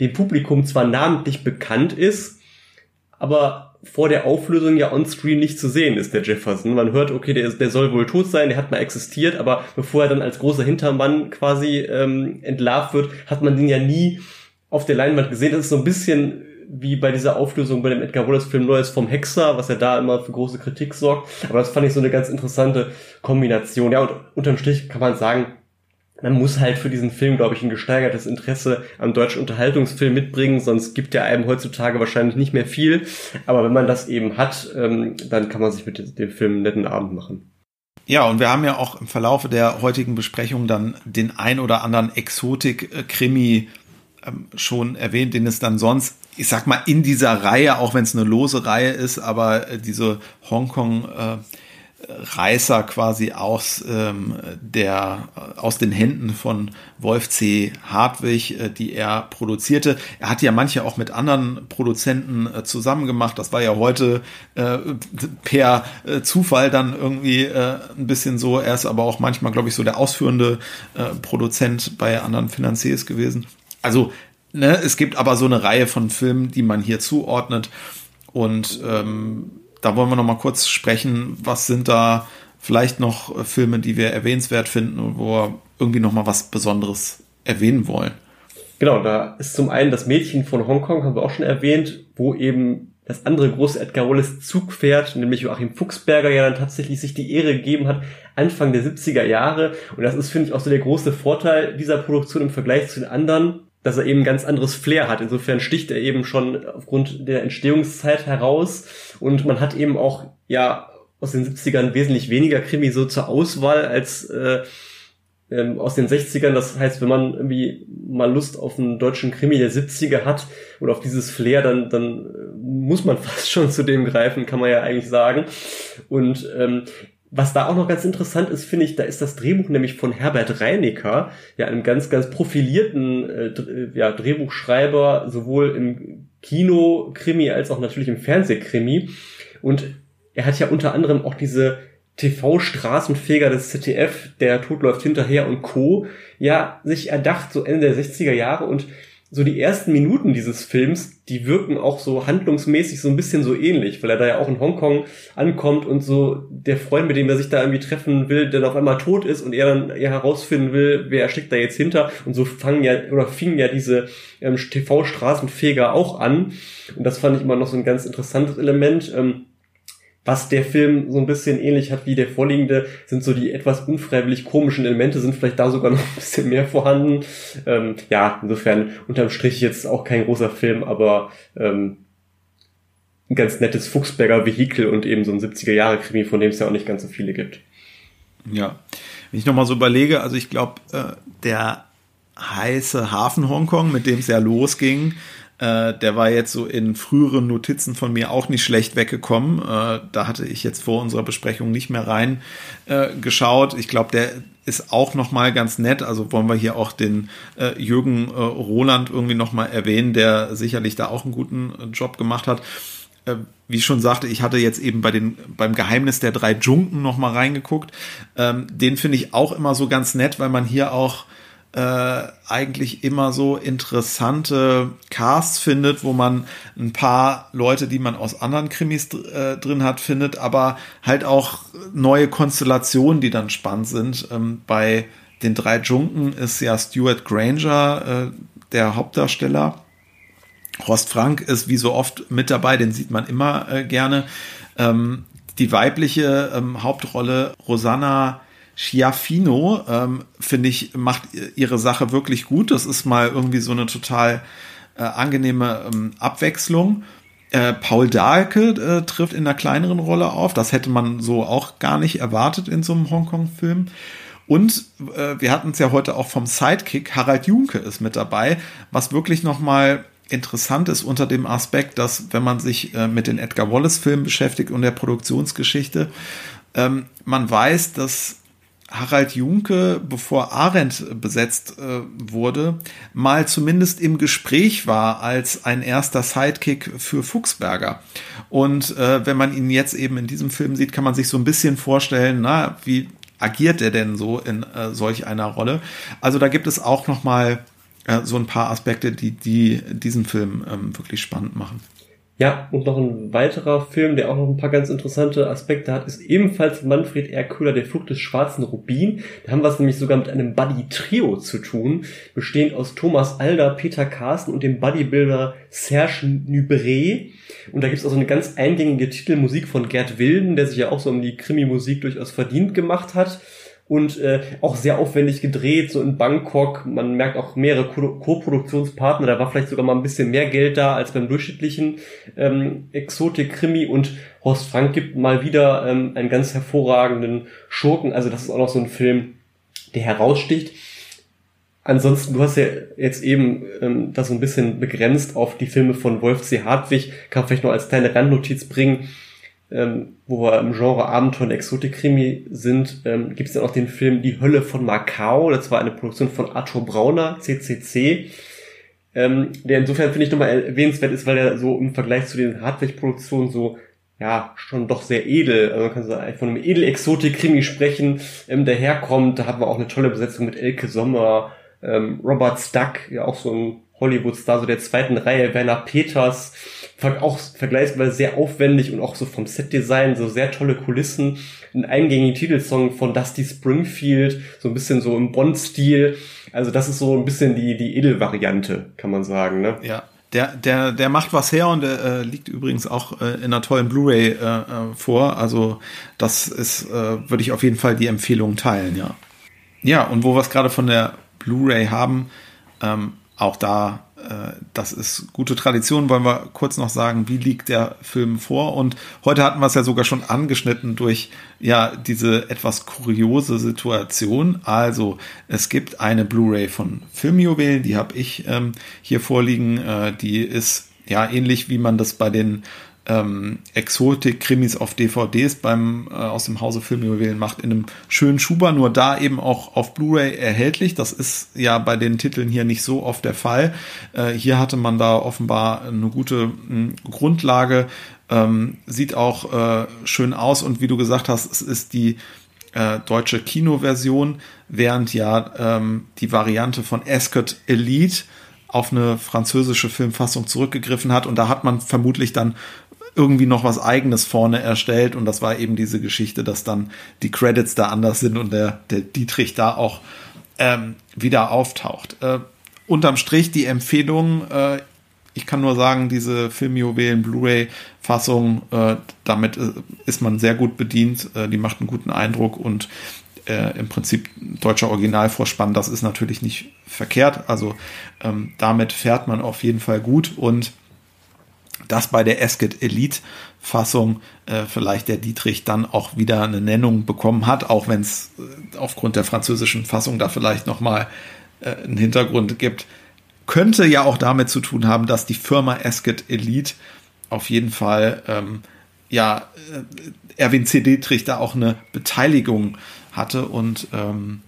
dem Publikum zwar namentlich bekannt ist, aber vor der Auflösung ja on-screen nicht zu sehen ist, der Jefferson. Man hört, okay, der, der soll wohl tot sein, der hat mal existiert, aber bevor er dann als großer Hintermann quasi ähm, entlarvt wird, hat man den ja nie auf der Leinwand gesehen. Das ist so ein bisschen wie bei dieser Auflösung bei dem Edgar Wallace Film Neues vom Hexer, was ja da immer für große Kritik sorgt. Aber das fand ich so eine ganz interessante Kombination. Ja, und unterm Strich kann man sagen, man muss halt für diesen Film, glaube ich, ein gesteigertes Interesse am deutschen Unterhaltungsfilm mitbringen, sonst gibt der einem heutzutage wahrscheinlich nicht mehr viel. Aber wenn man das eben hat, ähm, dann kann man sich mit dem Film einen netten Abend machen. Ja, und wir haben ja auch im Verlaufe der heutigen Besprechung dann den ein oder anderen Exotik-Krimi ähm, schon erwähnt, den es dann sonst, ich sag mal, in dieser Reihe, auch wenn es eine lose Reihe ist, aber äh, diese Hongkong- äh, Reißer quasi aus ähm, der aus den Händen von Wolf C. Hartwig, äh, die er produzierte. Er hat ja manche auch mit anderen Produzenten äh, zusammen gemacht. Das war ja heute äh, per äh, Zufall dann irgendwie äh, ein bisschen so. Er ist aber auch manchmal, glaube ich, so der ausführende äh, Produzent bei anderen Finanziers gewesen. Also ne, es gibt aber so eine Reihe von Filmen, die man hier zuordnet und ähm, da wollen wir noch mal kurz sprechen. Was sind da vielleicht noch Filme, die wir erwähnenswert finden und wo wir irgendwie noch mal was Besonderes erwähnen wollen? Genau, da ist zum einen das Mädchen von Hongkong, haben wir auch schon erwähnt, wo eben das andere große Edgar Wallace Zugpferd, nämlich Joachim Fuchsberger, ja dann tatsächlich sich die Ehre gegeben hat, Anfang der 70er Jahre. Und das ist, finde ich, auch so der große Vorteil dieser Produktion im Vergleich zu den anderen dass er eben ein ganz anderes Flair hat. Insofern sticht er eben schon aufgrund der Entstehungszeit heraus und man hat eben auch ja aus den 70ern wesentlich weniger Krimi so zur Auswahl als äh, ähm, aus den 60ern. Das heißt, wenn man irgendwie mal Lust auf einen deutschen Krimi der 70er hat oder auf dieses Flair, dann, dann muss man [laughs] fast schon zu dem greifen, kann man ja eigentlich sagen. Und ähm, was da auch noch ganz interessant ist, finde ich, da ist das Drehbuch nämlich von Herbert Reinecker, ja, einem ganz, ganz profilierten äh, ja, Drehbuchschreiber, sowohl im Kino-Krimi als auch natürlich im Fernsehkrimi. Und er hat ja unter anderem auch diese TV-Straßenfeger des ZDF, der Tod läuft hinterher und Co. ja sich erdacht, so Ende der 60er Jahre und so die ersten Minuten dieses Films, die wirken auch so handlungsmäßig so ein bisschen so ähnlich, weil er da ja auch in Hongkong ankommt und so der Freund, mit dem er sich da irgendwie treffen will, der auf einmal tot ist und er dann ja herausfinden will, wer steckt da jetzt hinter und so fangen ja oder fingen ja diese ähm, TV-Straßenfeger auch an und das fand ich immer noch so ein ganz interessantes Element. Ähm, was der Film so ein bisschen ähnlich hat wie der vorliegende, sind so die etwas unfreiwillig komischen Elemente, sind vielleicht da sogar [laughs] noch ein bisschen mehr vorhanden. Ähm, ja, insofern unterm Strich jetzt auch kein großer Film, aber ähm, ein ganz nettes Fuchsberger Vehikel und eben so ein 70er-Jahre-Krimi, von dem es ja auch nicht ganz so viele gibt. Ja, wenn ich nochmal so überlege, also ich glaube, äh, der heiße Hafen Hongkong, mit dem es ja losging, äh, der war jetzt so in früheren Notizen von mir auch nicht schlecht weggekommen. Äh, da hatte ich jetzt vor unserer Besprechung nicht mehr rein äh, geschaut. Ich glaube, der ist auch noch mal ganz nett. Also wollen wir hier auch den äh, Jürgen äh, Roland irgendwie noch mal erwähnen, der sicherlich da auch einen guten äh, Job gemacht hat. Äh, wie ich schon sagte, ich hatte jetzt eben bei den beim Geheimnis der drei Junken noch mal reingeguckt. Ähm, den finde ich auch immer so ganz nett, weil man hier auch äh, eigentlich immer so interessante Casts findet, wo man ein paar Leute, die man aus anderen Krimis äh, drin hat, findet, aber halt auch neue Konstellationen, die dann spannend sind. Ähm, bei den drei Junken ist ja Stuart Granger äh, der Hauptdarsteller. Horst Frank ist wie so oft mit dabei, den sieht man immer äh, gerne. Ähm, die weibliche ähm, Hauptrolle Rosanna Schiaffino, ähm, finde ich, macht ihre Sache wirklich gut. Das ist mal irgendwie so eine total äh, angenehme ähm, Abwechslung. Äh, Paul Dahlke äh, trifft in einer kleineren Rolle auf. Das hätte man so auch gar nicht erwartet in so einem Hongkong-Film. Und äh, wir hatten es ja heute auch vom Sidekick, Harald Junke ist mit dabei, was wirklich nochmal interessant ist unter dem Aspekt, dass wenn man sich äh, mit den Edgar Wallace-Filmen beschäftigt und der Produktionsgeschichte, ähm, man weiß, dass Harald Junke, bevor Arendt besetzt äh, wurde, mal zumindest im Gespräch war als ein erster Sidekick für Fuchsberger. Und äh, wenn man ihn jetzt eben in diesem Film sieht, kann man sich so ein bisschen vorstellen, na, wie agiert er denn so in äh, solch einer Rolle? Also da gibt es auch noch mal äh, so ein paar Aspekte, die, die diesen Film ähm, wirklich spannend machen. Ja, und noch ein weiterer Film, der auch noch ein paar ganz interessante Aspekte hat, ist ebenfalls Manfred R. Der Flug des schwarzen Rubin. Da haben wir es nämlich sogar mit einem Buddy-Trio zu tun, bestehend aus Thomas Alder, Peter Carsten und dem Bodybuilder Serge Nubret. Und da gibt es auch so eine ganz eingängige Titelmusik von Gerd Wilden, der sich ja auch so um die Krimi-Musik durchaus verdient gemacht hat und äh, auch sehr aufwendig gedreht, so in Bangkok. Man merkt auch mehrere Co-Produktionspartner, da war vielleicht sogar mal ein bisschen mehr Geld da als beim durchschnittlichen ähm, Exotik-Krimi und Horst Frank gibt mal wieder ähm, einen ganz hervorragenden Schurken. Also das ist auch noch so ein Film, der heraussticht. Ansonsten, du hast ja jetzt eben ähm, das so ein bisschen begrenzt auf die Filme von Wolf C. Hartwig, kann vielleicht noch als kleine Randnotiz bringen ähm, wo wir im Genre Abenteuer und Exotik-Krimi sind, ähm, gibt es dann auch den Film Die Hölle von Macau. Das war eine Produktion von Arthur Brauner, CCC. Ähm, der insofern finde ich nochmal erwähnenswert ist, weil er so im Vergleich zu den Hardware-Produktionen so ja, schon doch sehr edel, also man kann so von einem Edel-Exotik-Krimi sprechen, ähm, daherkommt. Da haben wir auch eine tolle Besetzung mit Elke Sommer, ähm, Robert Stuck, ja auch so ein Hollywood-Star, so der zweiten Reihe, Werner Peters, auch vergleichsweise sehr aufwendig und auch so vom Set-Design, so sehr tolle Kulissen, ein eingängigen Titelsong von Dusty Springfield, so ein bisschen so im Bond-Stil. Also das ist so ein bisschen die, die Edel-Variante, kann man sagen, ne? Ja. Der, der, der macht was her und äh, liegt übrigens auch äh, in einer tollen Blu-ray äh, äh vor. Also das ist, äh, würde ich auf jeden Fall die Empfehlung teilen, ja. Ja, und wo wir es gerade von der Blu-ray haben, ähm, auch da, das ist gute Tradition, wollen wir kurz noch sagen, wie liegt der Film vor? Und heute hatten wir es ja sogar schon angeschnitten durch ja diese etwas kuriose Situation. Also es gibt eine Blu-ray von Filmjuwelen, die habe ich ähm, hier vorliegen. Äh, die ist ja ähnlich wie man das bei den ähm, Exotik-Krimis auf DVDs beim äh, aus dem Hause Filmjuwelen macht in einem schönen Schuber, nur da eben auch auf Blu-ray erhältlich. Das ist ja bei den Titeln hier nicht so oft der Fall. Äh, hier hatte man da offenbar eine gute mh, Grundlage, ähm, sieht auch äh, schön aus und wie du gesagt hast, es ist die äh, deutsche Kinoversion, während ja ähm, die Variante von Ascot Elite auf eine französische Filmfassung zurückgegriffen hat und da hat man vermutlich dann irgendwie noch was eigenes vorne erstellt und das war eben diese Geschichte, dass dann die Credits da anders sind und der, der Dietrich da auch ähm, wieder auftaucht. Äh, unterm Strich die Empfehlung, äh, ich kann nur sagen, diese Filmjuwelen Blu-ray-Fassung, äh, damit äh, ist man sehr gut bedient. Äh, die macht einen guten Eindruck und äh, im Prinzip deutscher Originalvorspann, das ist natürlich nicht verkehrt. Also ähm, damit fährt man auf jeden Fall gut und dass bei der Esket Elite Fassung äh, vielleicht der Dietrich dann auch wieder eine Nennung bekommen hat, auch wenn es äh, aufgrund der französischen Fassung da vielleicht nochmal äh, einen Hintergrund gibt. Könnte ja auch damit zu tun haben, dass die Firma Esket Elite auf jeden Fall ähm, ja äh, Erwin C. Dietrich da auch eine Beteiligung hatte und ähm,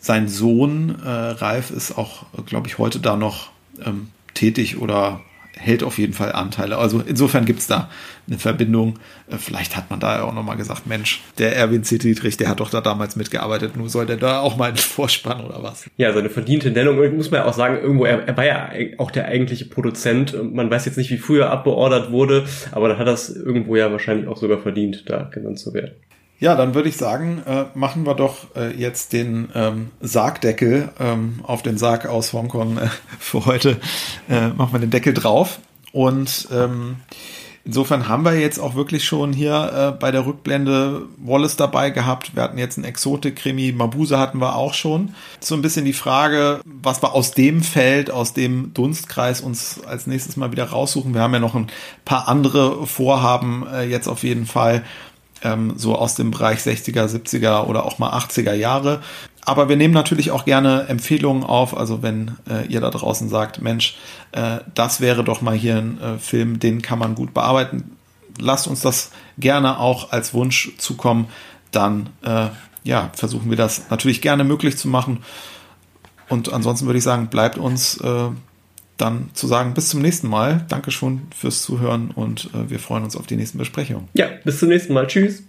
sein Sohn äh, Ralf ist auch, glaube ich, heute da noch ähm, tätig oder hält auf jeden Fall Anteile. Also insofern gibt es da eine Verbindung. Äh, vielleicht hat man da ja auch nochmal gesagt, Mensch, der Erwin C. Dietrich, der hat doch da damals mitgearbeitet, nun soll der da auch mal einen [laughs] Vorspann oder was? Ja, seine verdiente Nennung, muss man ja auch sagen, irgendwo, er, er war ja auch der eigentliche Produzent. Man weiß jetzt nicht, wie früher abbeordert wurde, aber dann hat das irgendwo ja wahrscheinlich auch sogar verdient, da genannt zu werden. Ja, dann würde ich sagen, äh, machen wir doch äh, jetzt den ähm, Sargdeckel ähm, auf den Sarg aus Hongkong äh, [laughs] für heute. Äh, machen wir den Deckel drauf. Und ähm, insofern haben wir jetzt auch wirklich schon hier äh, bei der Rückblende Wallace dabei gehabt. Wir hatten jetzt einen Exotik-Krimi, Mabuse hatten wir auch schon. So ein bisschen die Frage, was wir aus dem Feld, aus dem Dunstkreis uns als nächstes mal wieder raussuchen. Wir haben ja noch ein paar andere Vorhaben äh, jetzt auf jeden Fall ähm, so aus dem Bereich 60er, 70er oder auch mal 80er Jahre. Aber wir nehmen natürlich auch gerne Empfehlungen auf. Also wenn äh, ihr da draußen sagt, Mensch, äh, das wäre doch mal hier ein äh, Film, den kann man gut bearbeiten. Lasst uns das gerne auch als Wunsch zukommen. Dann äh, ja, versuchen wir das natürlich gerne möglich zu machen. Und ansonsten würde ich sagen, bleibt uns äh, dann zu sagen, bis zum nächsten Mal. Danke schon fürs Zuhören und äh, wir freuen uns auf die nächsten Besprechungen. Ja, bis zum nächsten Mal. Tschüss.